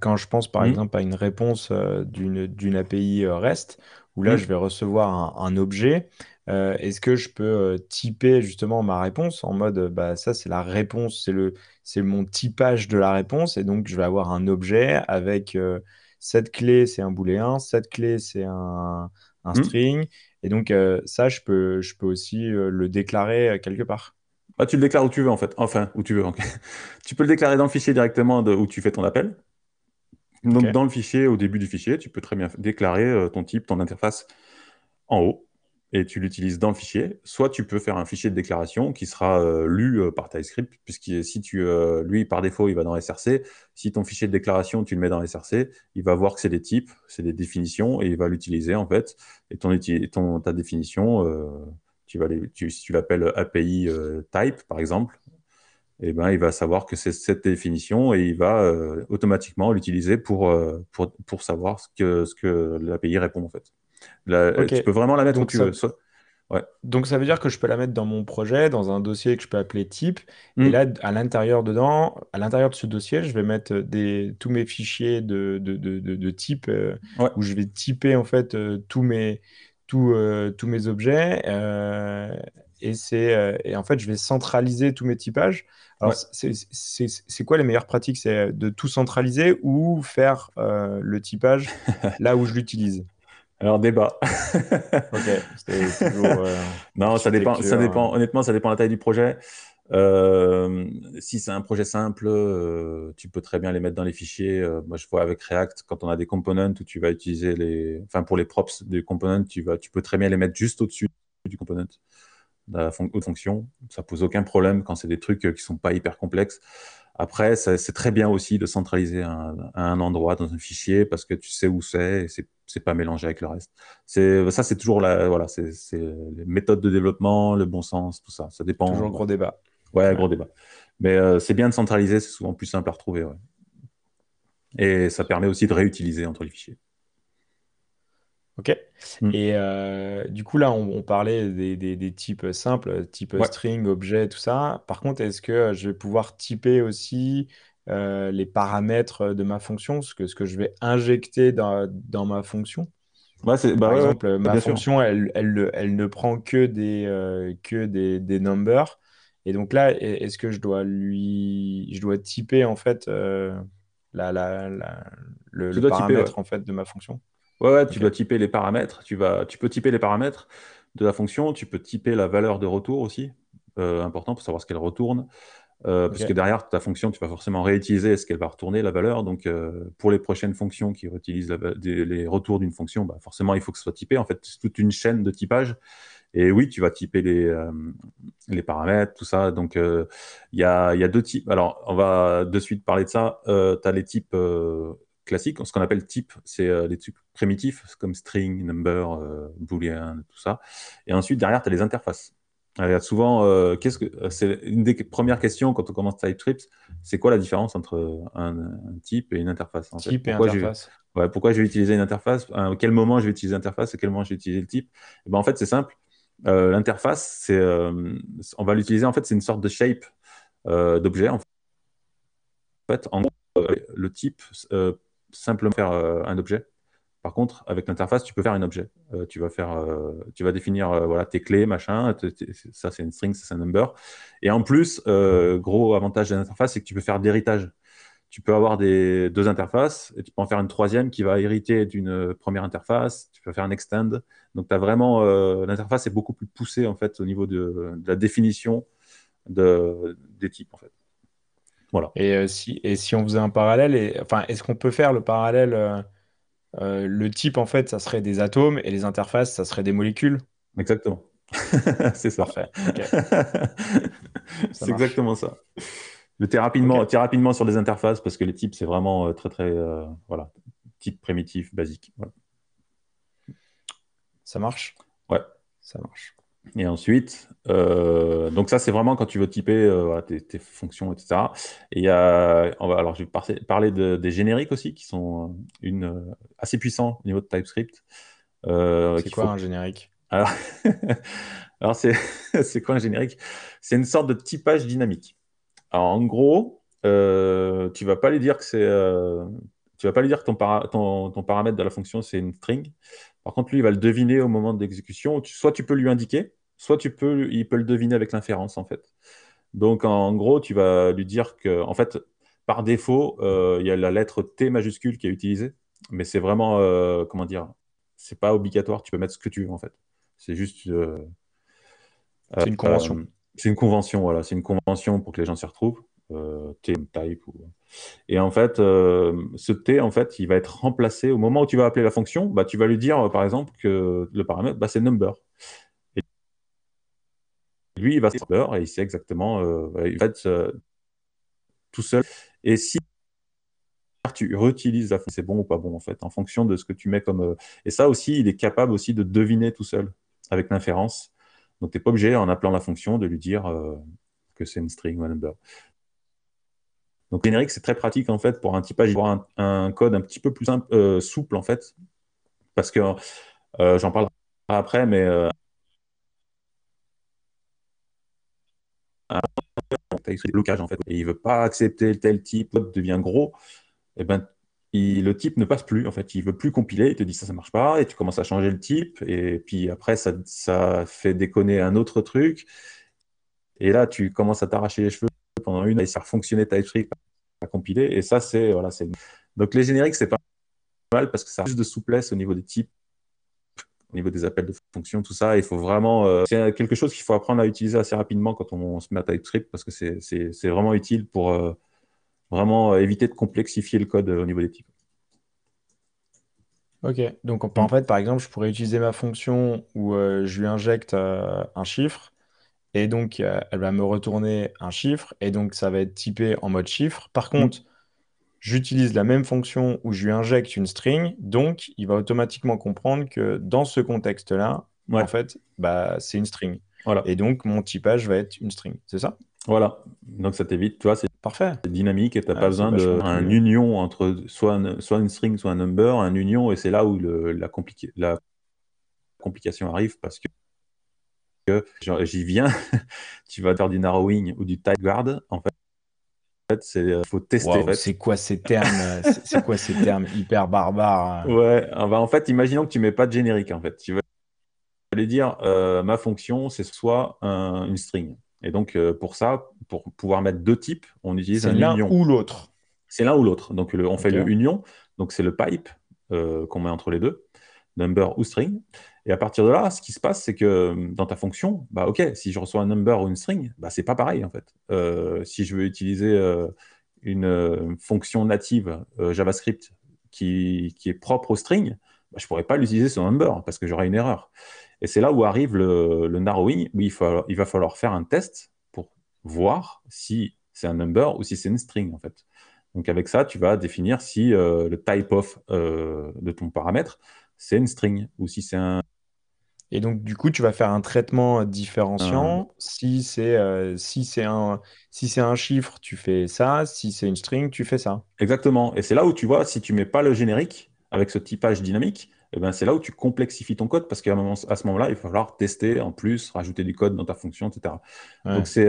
quand je pense par Hmm, exemple à une réponse d'une API REST, où là je hmm. vais recevoir un, un objet, euh, est-ce que je peux euh, typer justement ma réponse en mode bah, ça c'est la réponse, c'est le, c'est mon typage de la réponse, et donc je vais avoir un objet avec euh, cette clé c'est un booléen, cette clé c'est un, un Hmm. string, et donc euh, ça je peux, je peux aussi le déclarer quelque part. Ah, tu le déclares où tu veux en fait. Enfin, où tu veux. Tu peux le déclarer dans le fichier directement de, où tu fais ton appel. Donc dans le fichier, au début du fichier, tu peux très bien déclarer ton type, ton interface en haut et tu l'utilises dans le fichier. Soit tu peux faire un fichier de déclaration qui sera euh, lu euh, par TypeScript, puisque si tu, euh, lui, par défaut, il va dans SRC. Si ton fichier de déclaration, tu le mets dans SRC, il va voir que c'est des types, c'est des définitions, et il va l'utiliser en fait. Et ton, ta définition, tu si tu l'appelles API type, par exemple, eh ben, il va savoir que c'est cette définition et il va automatiquement l'utiliser pour, pour, pour savoir ce que, ce que l'API répond en fait. Là, ok. tu peux vraiment la mettre où Donc tu veux. ça. Ouais. Donc ça veut dire que je peux la mettre dans mon projet, dans un dossier que je peux appeler type. Et Hmm. là, à l'intérieur dedans, à l'intérieur de ce dossier, je vais mettre des, tous mes fichiers de, de, de, de- type euh, Ouais. où je vais typer en fait euh, tous mes, tous, euh, tous mes objets. euh, et c'est, euh, et en fait, je vais centraliser tous mes typages. Alors, Ouais. c'est c'est- c'est- c'est quoi les meilleures pratiques? C'est de tout centraliser ou faire euh, le typage là où je l'utilise? Alors, débat. Ok, c'était toujours euh, Non, ça dépend, ça dépend. Honnêtement, ça dépend de la taille du projet. Euh, si c'est un projet simple, euh, tu peux très bien les mettre dans les fichiers. Euh, moi, je vois avec React, quand on a des components où tu vas utiliser les, enfin pour les props des components, tu vas, tu peux très bien les mettre juste au-dessus du component, de la fon- haute fonction. Ça pose aucun problème quand c'est des trucs qui sont pas hyper complexes. Après, c'est très bien aussi de centraliser un- à un endroit dans un fichier parce que tu sais où c'est et c'est pas mélangé avec le reste. C'est ça, c'est toujours la voilà, c'est les méthodes de développement, le bon sens, tout ça. Ça dépend. Toujours gros débat. Ouais, Ouais. gros débat. Mais euh, c'est bien de centraliser, c'est souvent plus simple à retrouver. ouais. Et ça permet aussi de réutiliser entre les fichiers. Ok. Hmm. Et euh, du coup, là, on, on parlait des, des- des types simples, type Ouais. string, objet, tout ça. Par contre, est-ce que je vais pouvoir typer aussi euh, les paramètres de ma fonction, ce que, ce que je vais injecter dans, dans ma fonction? Ouais, c'est bah Par ouais, ouais, exemple, ma bien sûr. fonction, elle, elle, elle ne prend que des, euh, que des, des numbers. Et donc là, e- est-ce que je dois lui, je dois typer en fait euh, la, la- la- le, Tu le dois typer, ouais. paramètre en fait de ma fonction? Ouais, ouais, tu dois typer les paramètres. Tu vas, tu peux typer les paramètres de la fonction. Tu peux typer la valeur de retour aussi, euh, important pour savoir ce qu'elle retourne. Euh, parce que derrière ta fonction, tu vas forcément réutiliser ce qu'elle va retourner la valeur. Donc, euh, pour les prochaines fonctions qui utilisent les retours d'une fonction, bah, forcément, il faut que ce soit typé. En fait, c'est toute une chaîne de typage. Et oui, tu vas typer les, les paramètres, tout ça. Donc, il y, a, y, a, deux types. Alors, on va de suite parler de ça. tu as les types classiques, ce qu'on appelle type, c'est les types primitifs, comme string, number, boolean, tout ça. Et ensuite, derrière, tu as les interfaces. Souvent, euh, qu'est-ce que euh, c'est une des premières questions quand on commence TypeScript, c'est quoi la différence entre un, type et une interface Type et interface. Ouais, pourquoi je vais utiliser une interface À quel moment je vais utiliser l'interface À quel moment je vais utiliser le type? Et eh ben, En fait, c'est simple. Euh, l'interface, c'est, on va l'utiliser, en fait, c'est une sorte de shape d'objet. En fait, en gros, le type, simplement faire un objet. Par contre, avec l'interface, tu peux faire un objet. Euh, tu, vas faire, euh, tu vas définir euh, voilà, tes clés, machin. Ça, c'est une string, ça, c'est un number. Et en plus, gros avantage de l'interface, c'est que tu peux faire de l'héritage. Tu peux avoir des, deux interfaces et tu peux en faire une troisième qui va hériter d'une première interface. Tu peux faire un extend. Donc, as vraiment l'interface est beaucoup plus poussée en fait au niveau de, la définition de, des types en fait. Voilà. Et, si, et si on faisait un parallèle, et, enfin, est-ce qu'on peut faire le parallèle euh, le type, en fait, ça serait des atomes et les interfaces, ça serait des molécules? Exactement. c'est ça. C'est exactement ça. Thé rapidement, rapidement sur les interfaces parce que les types, c'est vraiment euh, très, très. Euh, voilà. Type primitif, basique. Ça marche? Ouais. Ça marche. Et ensuite, euh, donc ça, c'est vraiment quand tu veux typer euh, tes, fonctions, etc. Et il y a, alors je vais parler des génériques aussi, qui sont euh, une, assez puissants au niveau de TypeScript. c'est quoi un générique? Alors, alors c'est, c'est quoi un générique? C'est une sorte de typage dynamique. Alors, en gros, tu vas pas lui dire que c'est, tu vas pas lui dire que ton, ton paramètre de la fonction c'est une string. Par contre, lui, il va le deviner au moment de l'exécution. Soit tu peux lui indiquer, soit tu peux, il peut le deviner avec l'inférence, en fait. Donc, en gros, tu vas lui dire que, en fait, par défaut, euh, il y a la lettre T majuscule qui est utilisée, mais c'est vraiment, euh, comment dire, c'est pas obligatoire. Tu peux mettre ce que tu veux, en fait. C'est juste. Euh, c'est une convention. c'est une convention, voilà. C'est une convention pour que les gens s'y retrouvent. T type ou et en fait, ce T, en fait, il va être remplacé au moment où tu vas appeler la fonction. Bah, tu vas lui dire, par exemple, que le paramètre, bah, c'est number. Lui, il va se et il sait exactement, euh, il euh, tout seul. Et si tu réutilises la fonction, c'est bon ou pas bon, en fait, en fonction de ce que tu mets comme. Et ça aussi, il est capable aussi de deviner tout seul avec l'inférence. Donc, tu n'es pas obligé, en appelant la fonction, de lui dire que c'est une string ou un number. Donc générique, c'est très pratique en fait pour un typage, avoir un, code un petit peu plus euh, souple en fait, parce que euh, j'en parlerai après, mais euh, blocage en fait, et il veut pas accepter tel type, devient gros, et eh ben le type ne passe plus en fait, il veut plus compiler, il te dit ça ça marche pas, et tu commences à changer le type, et puis après ça, ça fait déconner un autre truc, et là tu commences à t'arracher les cheveux pendant une et faire fonctionner TypeScript à compiler. Et ça, c'est. Voilà, c'est... Donc les génériques, c'est pas mal parce que ça a plus de souplesse au niveau des types, au niveau des appels de fonctions, tout ça. Il faut vraiment. Euh, c'est quelque chose qu'il faut apprendre à utiliser assez rapidement quand on, se met à TypeScript parce que c'est, vraiment utile pour euh, vraiment euh, éviter de complexifier le code au niveau des types. Ok, donc en fait, par exemple, je pourrais utiliser ma fonction où je lui injecte un chiffre et donc, elle va me retourner un chiffre. Et donc, ça va être typé en mode chiffre. Par mm. J'utilise la même fonction où je lui injecte une string. Donc, il va automatiquement comprendre que dans ce contexte-là, en fait, bah, c'est une string. Voilà. Et donc, mon typage va être une string. C'est ça? Voilà. Donc, ça t'évite. Tu vois, c'est parfait. dynamique et tu n'as pas besoin d'une union entre soit, soit une string, soit un number, un union. Et c'est là où le, la, la complication arrive parce que j'y viens, tu vas faire du narrowing ou du tight guard, en fait, c'est euh, faut tester. c'est quoi ces termes euh, C'est quoi ces termes hyper barbares hein? Ouais, ah bah, en fait, imaginons que tu mets pas de générique. En fait, tu vas aller dire euh, ma fonction, c'est soit une string. Et donc pour ça, pour pouvoir mettre deux types, on utilise un l'un ou l'autre. C'est l'un ou l'autre. Donc on fait le union. Donc c'est le pipe qu'on met entre les deux, number ou string. Et à partir de là, ce qui se passe, c'est que euh, dans ta fonction, bah, OK, si je reçois un number ou une string, bah, ce n'est pas pareil en fait. Euh, si je veux utiliser euh, une fonction native JavaScript qui, qui, est propre aux strings, je ne pourrais pas l'utiliser sur number parce que j'aurai une erreur. Et c'est là où arrive le, narrowing, où il, il, va falloir faire un test pour voir si c'est un number ou si c'est une string, en fait. Donc avec ça, tu vas définir si le type of de ton paramètre, c'est une string ou si c'est un... Et donc, du coup, tu vas faire un traitement différenciant. Si c'est euh, si c'est un, si un chiffre, tu fais ça. Si c'est une string, tu fais ça. Exactement. Et c'est là où tu vois, si tu mets pas le générique avec ce typage dynamique, eh ben, c'est là où tu complexifies ton code parce qu'à ce moment-là, il va falloir tester en plus, rajouter du code dans ta fonction, etc. Donc, c'est.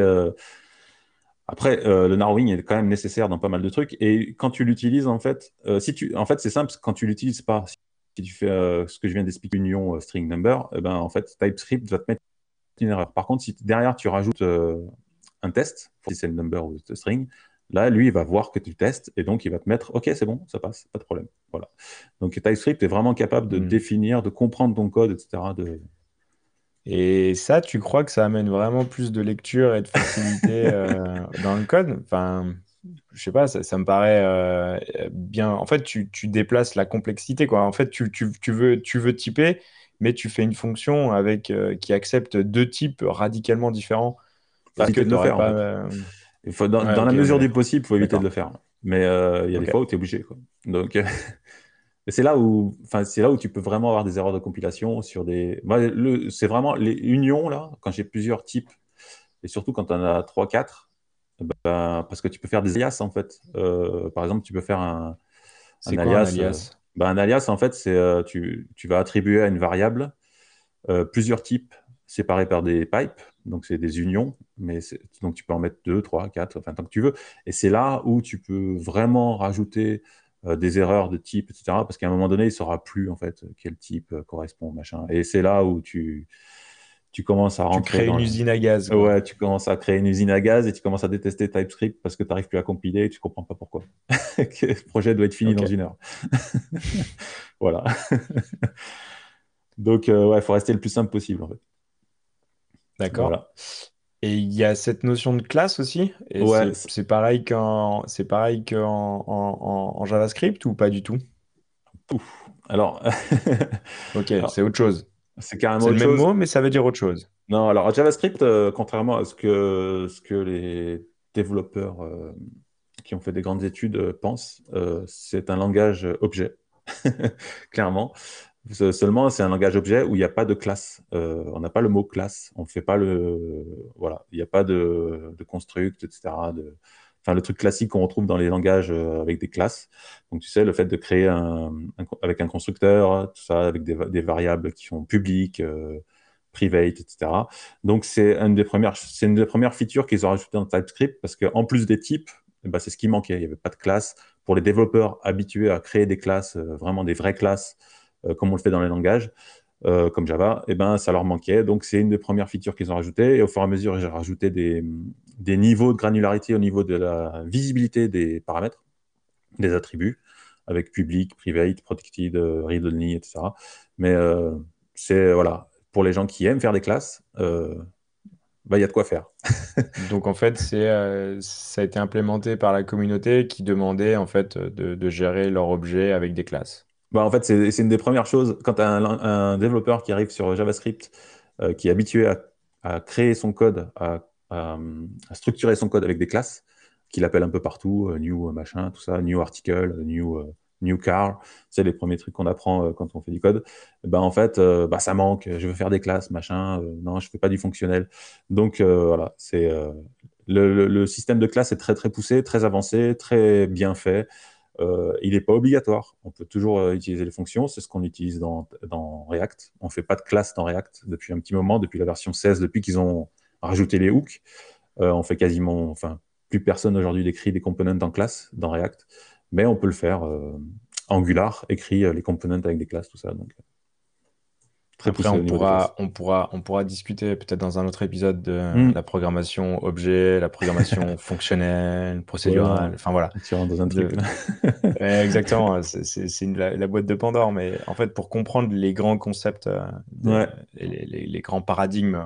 Après, euh, le narrowing est quand même nécessaire dans pas mal de trucs. Et quand tu l'utilises, en fait, euh, si tu, en fait, c'est simple. Quand tu l'utilises pas, si tu fais euh, ce que je viens d'expliquer, union string number, eh ben, en fait, TypeScript va te mettre une erreur. Par contre, si derrière tu rajoutes un test, si c'est le number ou le string, là, lui, il va voir que tu testes et donc il va te mettre, OK, c'est bon, ça passe, pas de problème. Voilà. Donc TypeScript est vraiment capable de hmm. définir, de comprendre ton code, etc. De, et ça, tu crois que ça amène vraiment plus de lecture et de facilité euh, dans le code? Enfin, je sais pas, ça, me paraît euh, bien. En fait, tu, déplaces la complexité, quoi. En fait, tu, veux, tu veux typer, mais tu fais une fonction avec, euh, qui accepte deux types radicalement différents. Parce que de le faire. il faut, dans, la mesure du possible, il faut éviter de le faire. Mais il y a des fois où tu es obligé. Quoi. Donc, c'est là où, enfin, c'est là où tu peux vraiment avoir des erreurs de compilation sur des. c'est vraiment les unions là, quand j'ai plusieurs types, et surtout quand on a 3-4, ben, parce que tu peux faire des alias en fait. Euh, par exemple, tu peux faire un, un alias. un alias, euh, ben, un alias en fait, c'est euh, tu, tu, vas attribuer à une variable plusieurs types séparés par des pipes, donc c'est des unions, mais donc tu peux en mettre 2, 3, 4, enfin tant que tu veux. Et c'est là où tu peux vraiment rajouter euh, des erreurs de type, etc. Parce qu'à un moment donné, il ne saura plus en fait quel type euh, correspond, machin. Et c'est là où tu, tu commences à rentrer. Tu crées une usine à gaz. Ouais, tu commences à créer une usine à gaz et tu commences à détester TypeScript parce que tu n'arrives plus à compiler et tu ne comprends pas pourquoi. le projet doit être fini dans une heure. voilà. Donc, euh, ouais, il faut rester le plus simple possible en fait. D'accord. Voilà. Et il y a cette notion de classe aussi? Et ouais. c'est pareil qu'en c'est pareil qu'en en, JavaScript ou pas du tout? Alors, Ok, c'est autre chose. C'est carrément le même mot, mais ça veut dire autre chose. Non, alors JavaScript, euh, contrairement à ce que, ce que les développeurs euh, qui ont fait des grandes études euh, pensent, c'est un langage objet, clairement. Seulement, c'est un langage objet où il n'y a pas de classe. On n'a pas le mot classe. On fait pas le. Voilà. Il n'y a pas de, de construct, etc. De, le truc classique qu'on retrouve dans les langages euh, avec des classes. Donc, tu sais, le fait de créer avec un constructeur, tout ça, avec des, variables qui sont publiques, euh, private, etc. Donc, c'est une des premières, c'est une des premières features qu'ils ont rajoutées dans TypeScript parce qu'en plus des types, eh ben, c'est ce qui manquait. Il n'y avait pas de classe. Pour les développeurs habitués à créer des classes, vraiment des vraies classes, euh, comme on le fait dans les langages, euh, comme Java, et eh ben, ça leur manquait. Donc, c'est une des premières features qu'ils ont rajoutées. Et au fur et à mesure, j'ai rajouté des, niveaux de granularité au niveau de la visibilité des paramètres, des attributs, avec public, private, protected, euh, read-only, etc. Mais c'est, voilà, pour les gens qui aiment faire des classes, bah, il y a de quoi faire. Donc en fait, c'est, ça a été implémenté par la communauté qui demandait en fait de, de gérer leur objet avec des classes. Bah, en fait, c'est une des premières choses. Quand un, développeur qui arrive sur JavaScript, euh, qui est habitué à, créer son code, à, structurer son code avec des classes, qu'il appelle un peu partout, euh, new machin, tout ça, new article, new, euh, new car, c'est les premiers trucs qu'on apprend quand on fait du code. Ben, en fait, bah, ça manque, je veux faire des classes, machin, non, je fais pas du fonctionnel. Donc voilà, c'est le, système de classe est très très poussé, très avancé, très bien fait. Euh, il n'est pas obligatoire. On peut toujours euh, utiliser les fonctions. C'est ce qu'on utilise dans, React. On ne fait pas de classe dans React depuis un petit moment, depuis la version 16, depuis qu'ils ont rajouté les hooks. Euh, on fait quasiment, enfin, plus personne aujourd'hui décrit des components en classe dans React, mais on peut le faire. Angular écrit les components avec des classes, tout ça. Très Après, poussé on pourra, on pourra, on pourra discuter peut-être dans un autre épisode de Hmm. la programmation objet, la programmation fonctionnelle, procédurale, enfin voilà. tu rentres dans un truc De, exactement, c'est la, la boîte de Pandore, mais en fait, pour comprendre les grands concepts euh, Ouais, les, les- les grands paradigmes euh,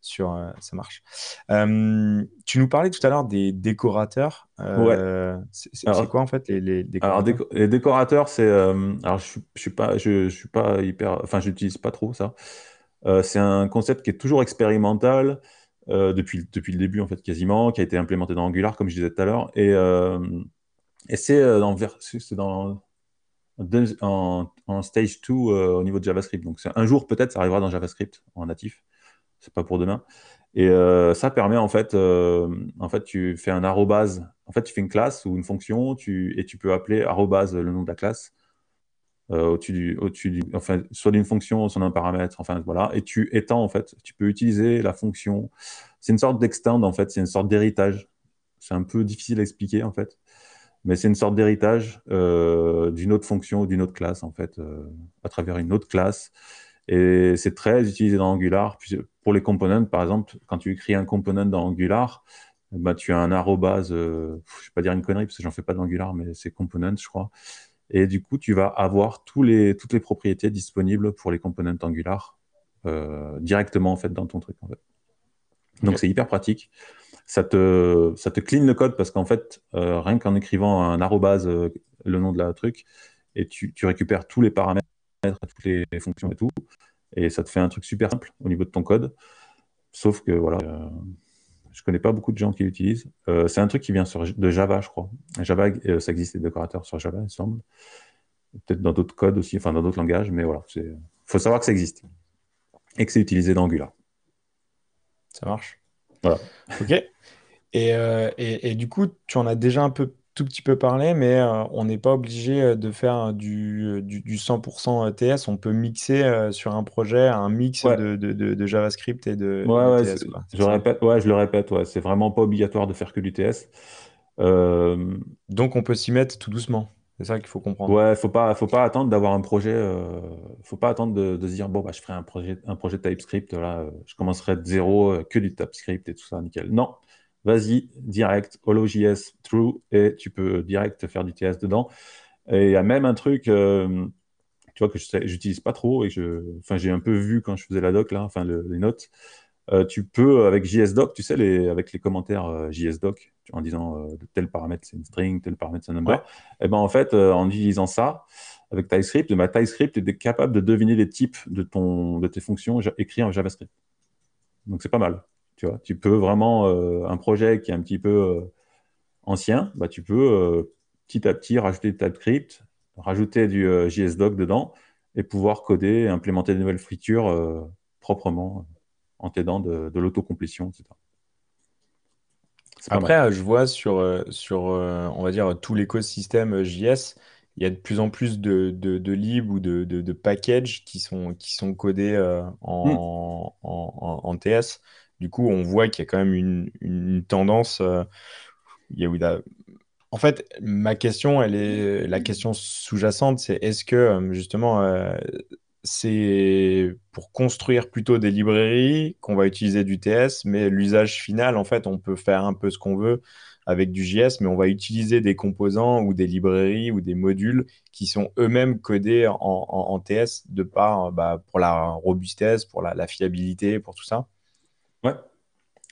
sur euh, ça marche. Euh, tu nous parlais tout à l'heure des décorateurs. ouais. C'est Alors, quoi en fait les, les alors décorateurs? déco- les décorateurs, c'est. alors, je je suis pas, je, je suis pas hyper. Enfin, j'utilise pas trop Euh, c'est un concept qui est toujours expérimental euh, depuis, le début, en fait, quasiment, qui a été implémenté dans Angular, comme je disais tout à l'heure. Et, euh, c'est dans, en, stage 2 euh, au niveau de JavaScript. Donc, un jour, peut-être, ça arrivera dans JavaScript en natif. C'est pas pour demain. Et ça permet, en fait, en fait, tu fais un arrobase. En fait, tu fais une classe ou une fonction et tu peux appeler arrobase le nom de la classe euh, au-dessus du, au-dessus du, enfin, soit d'une fonction, soit d'un paramètre, enfin voilà, et tu étends en fait, tu peux utiliser la fonction. C'est une sorte d'extend en fait, c'est une sorte d'héritage. C'est un peu difficile à expliquer en fait, mais c'est une sorte d'héritage euh, d'une autre fonction ou d'une autre classe en fait, euh, à travers une autre classe. Et c'est très utilisé dans Angular. Pour les components, par exemple, quand tu écris un component dans Angular, bah, tu as un arrobase, je ne vais pas dire une connerie parce que j'en fais pas d'Angular, mais c'est components, je crois. Et du coup, tu vas avoir tous les, toutes les propriétés disponibles pour les components Angular euh, directement en fait dans ton truc. En fait. Donc c'est hyper pratique. Ça te, ça te clean le code parce qu'en fait, euh, rien qu'en écrivant un arrobase, euh, le nom de la truc, et tu, tu récupères tous les paramètres, toutes les fonctions et tout, et ça te fait un truc super simple au niveau de ton code. Sauf que voilà, je connais pas beaucoup de gens qui l'utilisent. Euh, c'est un truc qui vient sur, de Java, je crois. Java, euh, ça existe des décorateurs sur Java, il semble. Peut-être dans d'autres codes aussi, enfin dans d'autres langages, mais voilà, il faut savoir que ça existe et que c'est utilisé dans Angular. Ça marche. Voilà. Ok. Et, euh, et, et du coup, tu en as déjà un peu, tout petit peu parlé, mais euh, on n'est pas obligé euh, de faire du, du, du 100% TS. On peut mixer euh, sur un projet un mix Ouais. de, de, de, de JavaScript et de, Ouais, ouais, TS. c'est- quoi. C'est je ça. répète, ouais, je le répète, ouais, c'est vraiment pas obligatoire de faire que du TS. Euh, Donc, on peut s'y mettre tout doucement. C'est ça qu'il faut comprendre. ouais, faut pas, faut pas attendre d'avoir un projet, euh, faut pas attendre de, de se dire bon bah je ferai un projet, un projet TypeScript là, euh, je commencerai de zéro, euh, que du TypeScript et tout ça, nickel. Non, vas-y, direct, HoloJS true et tu peux direct faire du TS dedans. Et il y a même un truc, euh, tu vois que j'utilise pas trop et je, enfin j'ai un peu vu quand je faisais la doc là, enfin le- les notes. Euh, tu peux, avec JSDoc, tu sais, les, avec les commentaires euh, JSDoc, en disant euh, tel paramètre c'est une string, tel paramètre c'est un number, Ouais. et ben en fait, euh, en utilisant ça, avec TypeScript, eh ben, TypeScript est capable de deviner les types de, ton, de tes fonctions écrites en JavaScript. Donc c'est pas mal. Tu vois, tu peux vraiment, euh, un projet qui est un petit peu euh, ancien, bah, tu peux euh, petit à petit rajouter du TypeScript, rajouter du JSDoc dedans et pouvoir coder implémenter de nouvelles features euh, proprement en t'aidant de, de l'autocomplétion, etc. Après, je vois sur, sur on va dire, tout l'écosystème JS, il y a de plus en plus de, de, ou de, de, packages qui sont, qui sont codés Hmm. en- en TS. Du coup, on voit qu'il y a quand même une, tendance. euh, En fait, ma question, elle est la question sous-jacente, c'est est-ce que euh, justement euh, c'est pour construire plutôt des librairies qu'on va utiliser du TS, mais l'usage final, en fait, on peut faire un peu ce qu'on veut avec du JS, mais on va utiliser des composants ou des librairies ou des modules qui sont eux-mêmes codés en, TS de par bah, pour la robustesse, pour la fiabilité, pour tout ça. Ouais.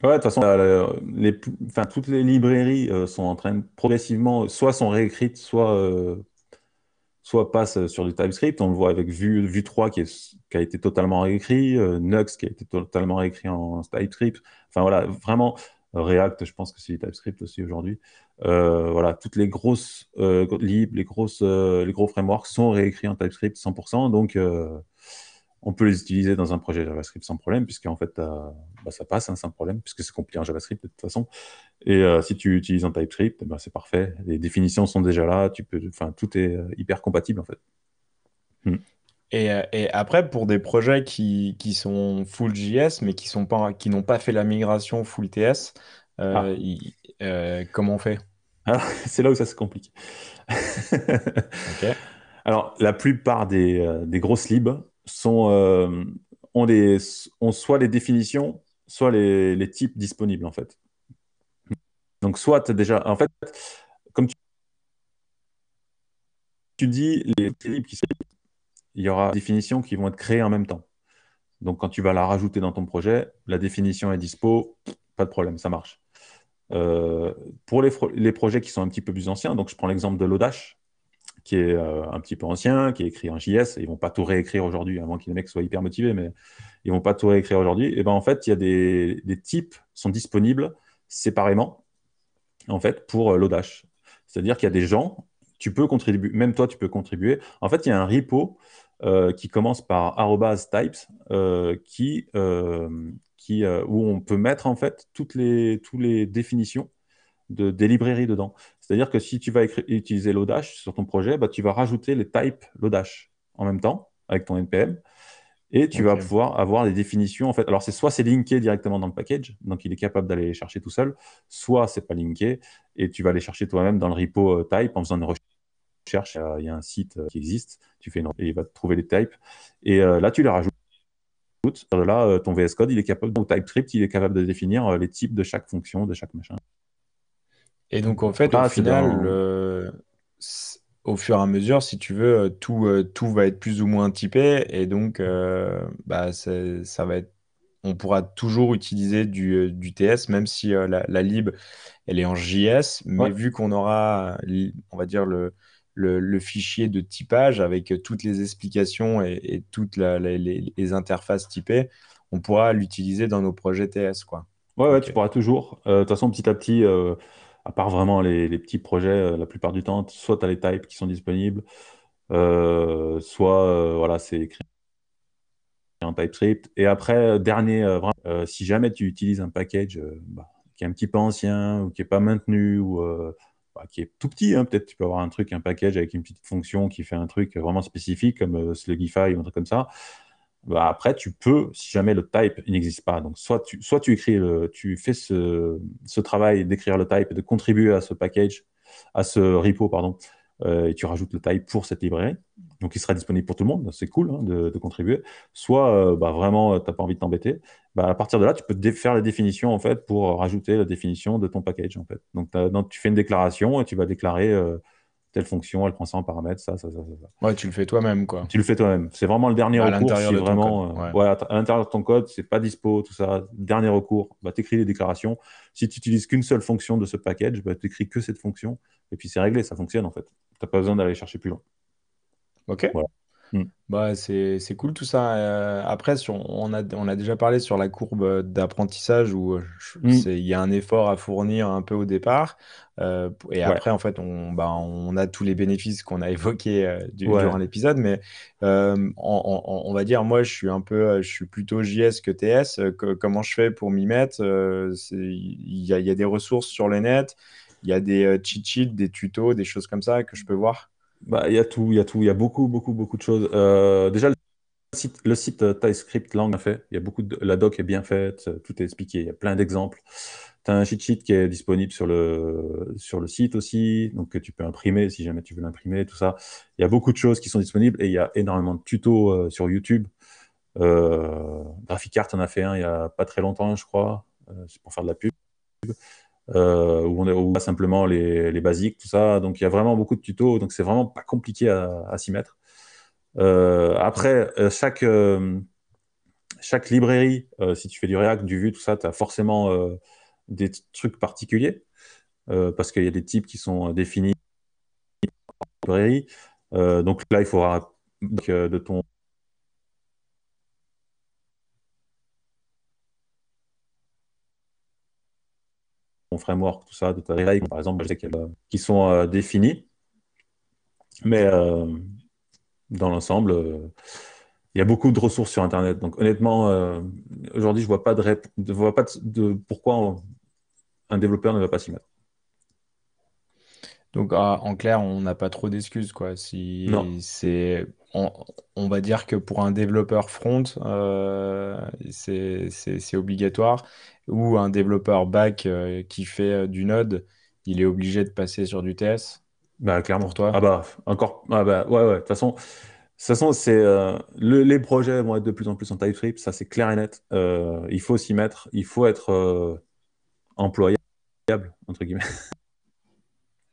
Ouais, de toute façon, la- les, enfin, toutes les librairies euh, sont en train de progressivement, soit sont réécrites, soit, euh, soit passent sur du TypeScript. On le voit avec Vue, Vue 3 qui, a été totalement réécrit, euh, Nuxt qui a été totalement réécrit en TypeScript. Enfin voilà, vraiment, euh, React, je pense que c'est du TypeScript aussi aujourd'hui. Euh, voilà, toutes les grosses euh, libs, les, grosses, euh, les gros frameworks sont réécrits en TypeScript 100%. Donc, euh, on peut les utiliser dans un projet JavaScript sans problème, puisqu'en fait, t'as- bah, ça passe hein, sans problème, puisque c'est compilé en JavaScript de toute façon. Et euh, si tu utilises en TypeScript, ben, c'est parfait. Les définitions sont déjà là, tu peux, enfin, tout est euh, hyper compatible en fait. Hmm. Et, euh, et après, pour des projets qui, qui sont full JS, mais qui sont pas, qui n'ont pas fait la migration full TS, euh, Ah. euh, comment on fait? Alors, c'est là où ça se complique. Alors, la plupart des, euh, des grosses libs euh, ont, soit les définitions, soit les, types disponibles, en fait. Donc, soit déjà. En fait, comme tu, dis, les types qui sont. Il y aura des définitions qui vont être créées en même temps. Donc, quand tu vas la rajouter dans ton projet, la définition est dispo, pas de problème, ça marche. Euh, pour les, les, projets qui sont un petit peu plus anciens, donc je prends l'exemple de Lodash, qui est euh, un petit peu ancien, qui est écrit en JS, ils vont pas tout réécrire aujourd'hui, moins que les mecs soient hyper motivés, mais ils vont pas tout réécrire aujourd'hui. Et ben en fait, il y a des, des types sont disponibles séparément, en fait, pour euh, Lodash. C'est-à-dire qu'il y a des gens, tu peux contribuer, même toi, tu peux contribuer. En fait, il y a un repo euh, qui commence par types, qui, qui, où on peut mettre en fait toutes les, toutes les définitions de, des librairies dedans. C'est-à-dire que si tu vas utiliser Lodash sur ton projet, bah, tu vas rajouter les types Lodash en même temps avec ton NPM. Et tu vas pouvoir avoir des définitions. En fait, alors c'est soit c'est linké directement dans le package, donc il est capable d'aller les chercher tout seul, soit c'est pas linké et tu vas les chercher toi-même dans le repo type en faisant une recherche cherche, il y a un site euh, qui existe, tu fais une... et il va te trouver les types. Et euh, là, tu les rajoutes. Là, euh, ton VS Code, il est capable, ou TypeScript, il est capable de définir les types de chaque fonction, de chaque machin. Et donc, en fait, au final, au fur et à mesure, si tu veux, tout, tout va être plus ou moins typé. Et donc, bah, ça va être on pourra toujours utiliser du, du TS, même si la, la, lib, elle est en JS. Mais vu qu'on aura, on va dire, le, le, fichier de typage avec toutes les explications et, toutes les, interfaces typées, on pourra l'utiliser dans nos projets TS. Quoi. Ouais, ouais tu pourras toujours. Euh, de toute façon, petit à petit, euh, à part vraiment les, petits projets, euh, la plupart du temps, soit tu as les types qui sont disponibles, soit voilà, c'est écrit en TypeScript. Et après, dernier, si jamais tu utilises un package bah, qui est un petit peu ancien ou qui n'est pas maintenu ou bah, qui est tout petit. Hein. Peut-être tu peux avoir un truc, un package avec une petite fonction qui fait un truc vraiment spécifique comme euh, Slugify ou un truc comme ça. Bah, après, tu peux, si jamais le type n'existe pas, donc soit tu, soit tu écris, le, tu fais ce, travail d'écrire le type de contribuer à ce package, à ce repo, pardon, euh, et tu rajoutes le type pour cette librairie. Donc, il sera disponible pour tout le monde. C'est cool hein, de, contribuer. Soit, euh, bah, vraiment, tu n'as pas envie de t'embêter. Bah, à partir de là, tu peux faire la définition en fait pour rajouter la définition de ton package en fait. Donc, tu fais une déclaration et tu vas déclarer euh, telle fonction, elle prend ça en paramètres, ça, ça, ça, ça. Ouais, tu le fais toi-même quoi. Tu le fais toi-même. C'est vraiment le dernier recours. Si vraiment, ouais. à l'intérieur de ton code, c'est pas dispo, tout ça. Dernier recours, bah, tu écris les déclarations. Si tu utilises qu'une seule fonction de ce package, bah, tu écris que cette fonction et puis c'est réglé, ça fonctionne en fait. Tu n'as pas besoin d'aller chercher plus loin. Ok. Hmm. Bah, c'est cool tout ça. Euh, après, on, a, on a déjà parlé sur la courbe d'apprentissage où euh, hmm. il y a un effort à fournir un peu au départ. Euh, et après, en fait, on, bah, on a tous les bénéfices qu'on a évoqués durant l'épisode. Mais on, va dire, moi, je suis un peu, je suis plutôt JS que TS. comment je fais pour m'y mettre Il y a, y a des ressources sur le net. Il y a des cheat sheets, des tutos, des choses comme ça que je peux voir. Bah, il y a tout, il y a tout, il y a beaucoup, beaucoup, beaucoup de choses. Euh, déjà, le site, le euh, TypeScript Lang a fait. Il y a beaucoup la doc est bien faite, tout est expliqué. Il y a plein d'exemples. Tu as un cheat sheet qui est disponible sur le, sur le site aussi, donc que tu peux imprimer si jamais tu veux l'imprimer, tout ça. Il y a beaucoup de choses qui sont disponibles et il y a énormément de tutos euh, sur YouTube. Euh, en a fait un il y a pas très longtemps, je crois. c'est pour faire de la pub euh, où on voit simplement les, les, basiques, tout ça. Donc il y a vraiment beaucoup de tutos, donc c'est vraiment pas compliqué à, à s'y mettre. Euh, après, euh, chaque, chaque librairie, si tu fais du React, du Vue, tout ça, tu as forcément des trucs particuliers, parce qu'il y a des types qui sont définis librairie. donc là, il faudra de ton framework, tout ça, de ta règles, par exemple, je sais qui sont euh, définis. Mais euh, dans l'ensemble, euh, il y a beaucoup de ressources sur Internet. Donc honnêtement, aujourd'hui, je vois pas de, vois pas de, pourquoi un développeur ne va pas s'y mettre. Donc ah, en clair, on n'a pas trop d'excuses quoi. Si c'est, on, va dire que pour un développeur front, c'est obligatoire ou un développeur back euh, qui fait euh, du Node, il est obligé de passer sur du TS Bah, clairement. Pour toi? Ah bah, encore. Ah bah, ouais, ouais. De toute façon, façon, c'est euh, les projets vont être de plus en plus en TypeScript, ça c'est clair et net. Euh, il faut s'y mettre, il faut être euh, employable entre guillemets.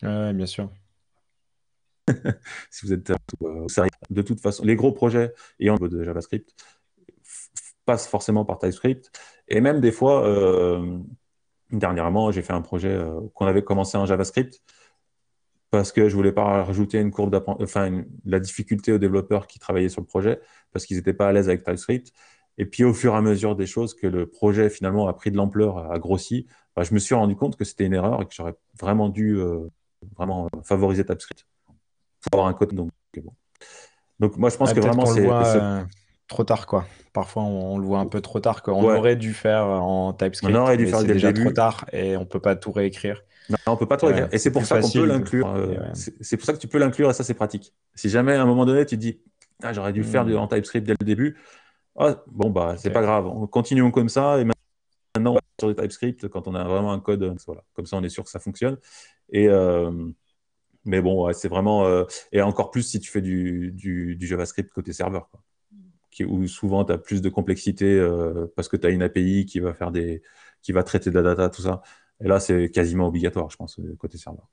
Ouais, bien sûr. si vous êtes sérieux, de toute façon, les gros projets ayant de JavaScript passent forcément par TypeScript. Et même des fois, dernièrement, j'ai fait un projet qu'on avait commencé en JavaScript parce que je voulais pas rajouter une courbe enfin la difficulté aux développeurs qui travaillaient sur le projet parce qu'ils n'étaient pas à l'aise avec TypeScript. Et puis au fur et à mesure des choses que le projet finalement a pris de l'ampleur, a grossi, bah, je me suis rendu compte que c'était une erreur et que j'aurais vraiment dû euh, vraiment favoriser TypeScript pour avoir un code. Donc, bon. donc moi je pense que vraiment c'est euh, trop tard quoi. Parfois on, le voit un peu trop tard. Quoi. On aurait dû faire en TypeScript. On aurait dû faire déjà trop tard et on peut pas tout réécrire. Non, on peut pas tout Et c'est pour ça qu'on peut l'inclure. Euh, c'est pour ça que tu peux l'inclure et ça, c'est pratique. Si jamais à un moment donné, tu te dis, ah, j'aurais dû faire du, hmm. en TypeScript dès le début, ah, bon, bah, c'est pas grave. On continuons comme ça et maintenant, on va sur du TypeScript quand on a vraiment un code. Voilà. Comme ça, on est sûr que ça fonctionne. Et. Euh, mais bon, c'est vraiment. Euh, et encore plus si tu fais du, du, JavaScript côté serveur, quoi. Qui, où souvent tu as plus de complexité parce que tu as une API qui va faire des. qui va traiter de la data, tout ça. Et là, c'est quasiment obligatoire, je pense, côté serveur.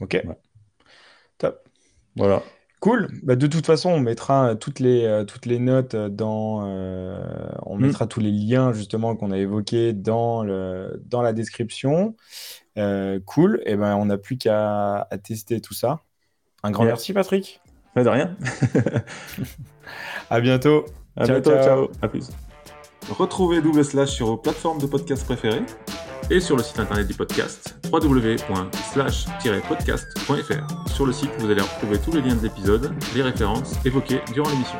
Ok. Top. Voilà. Cool. Bah, de toute façon, on mettra toutes les, euh, toutes les notes dans. Euh, on hmm. mettra tous les liens justement qu'on a évoqués dans, le, dans la description. Euh, cool. Et ben, on n'a plus qu'à tester tout ça. Un grand merci, Patrick. de rien. à bientôt. À bientôt. Ciao. À plus. Retrouvez Double Slash sur vos plateformes de podcast préférées et sur le site internet du podcast www.slash-podcast.fr. Sur le site, vous allez retrouver tous les liens de l'épisode, les références évoquées durant l'émission.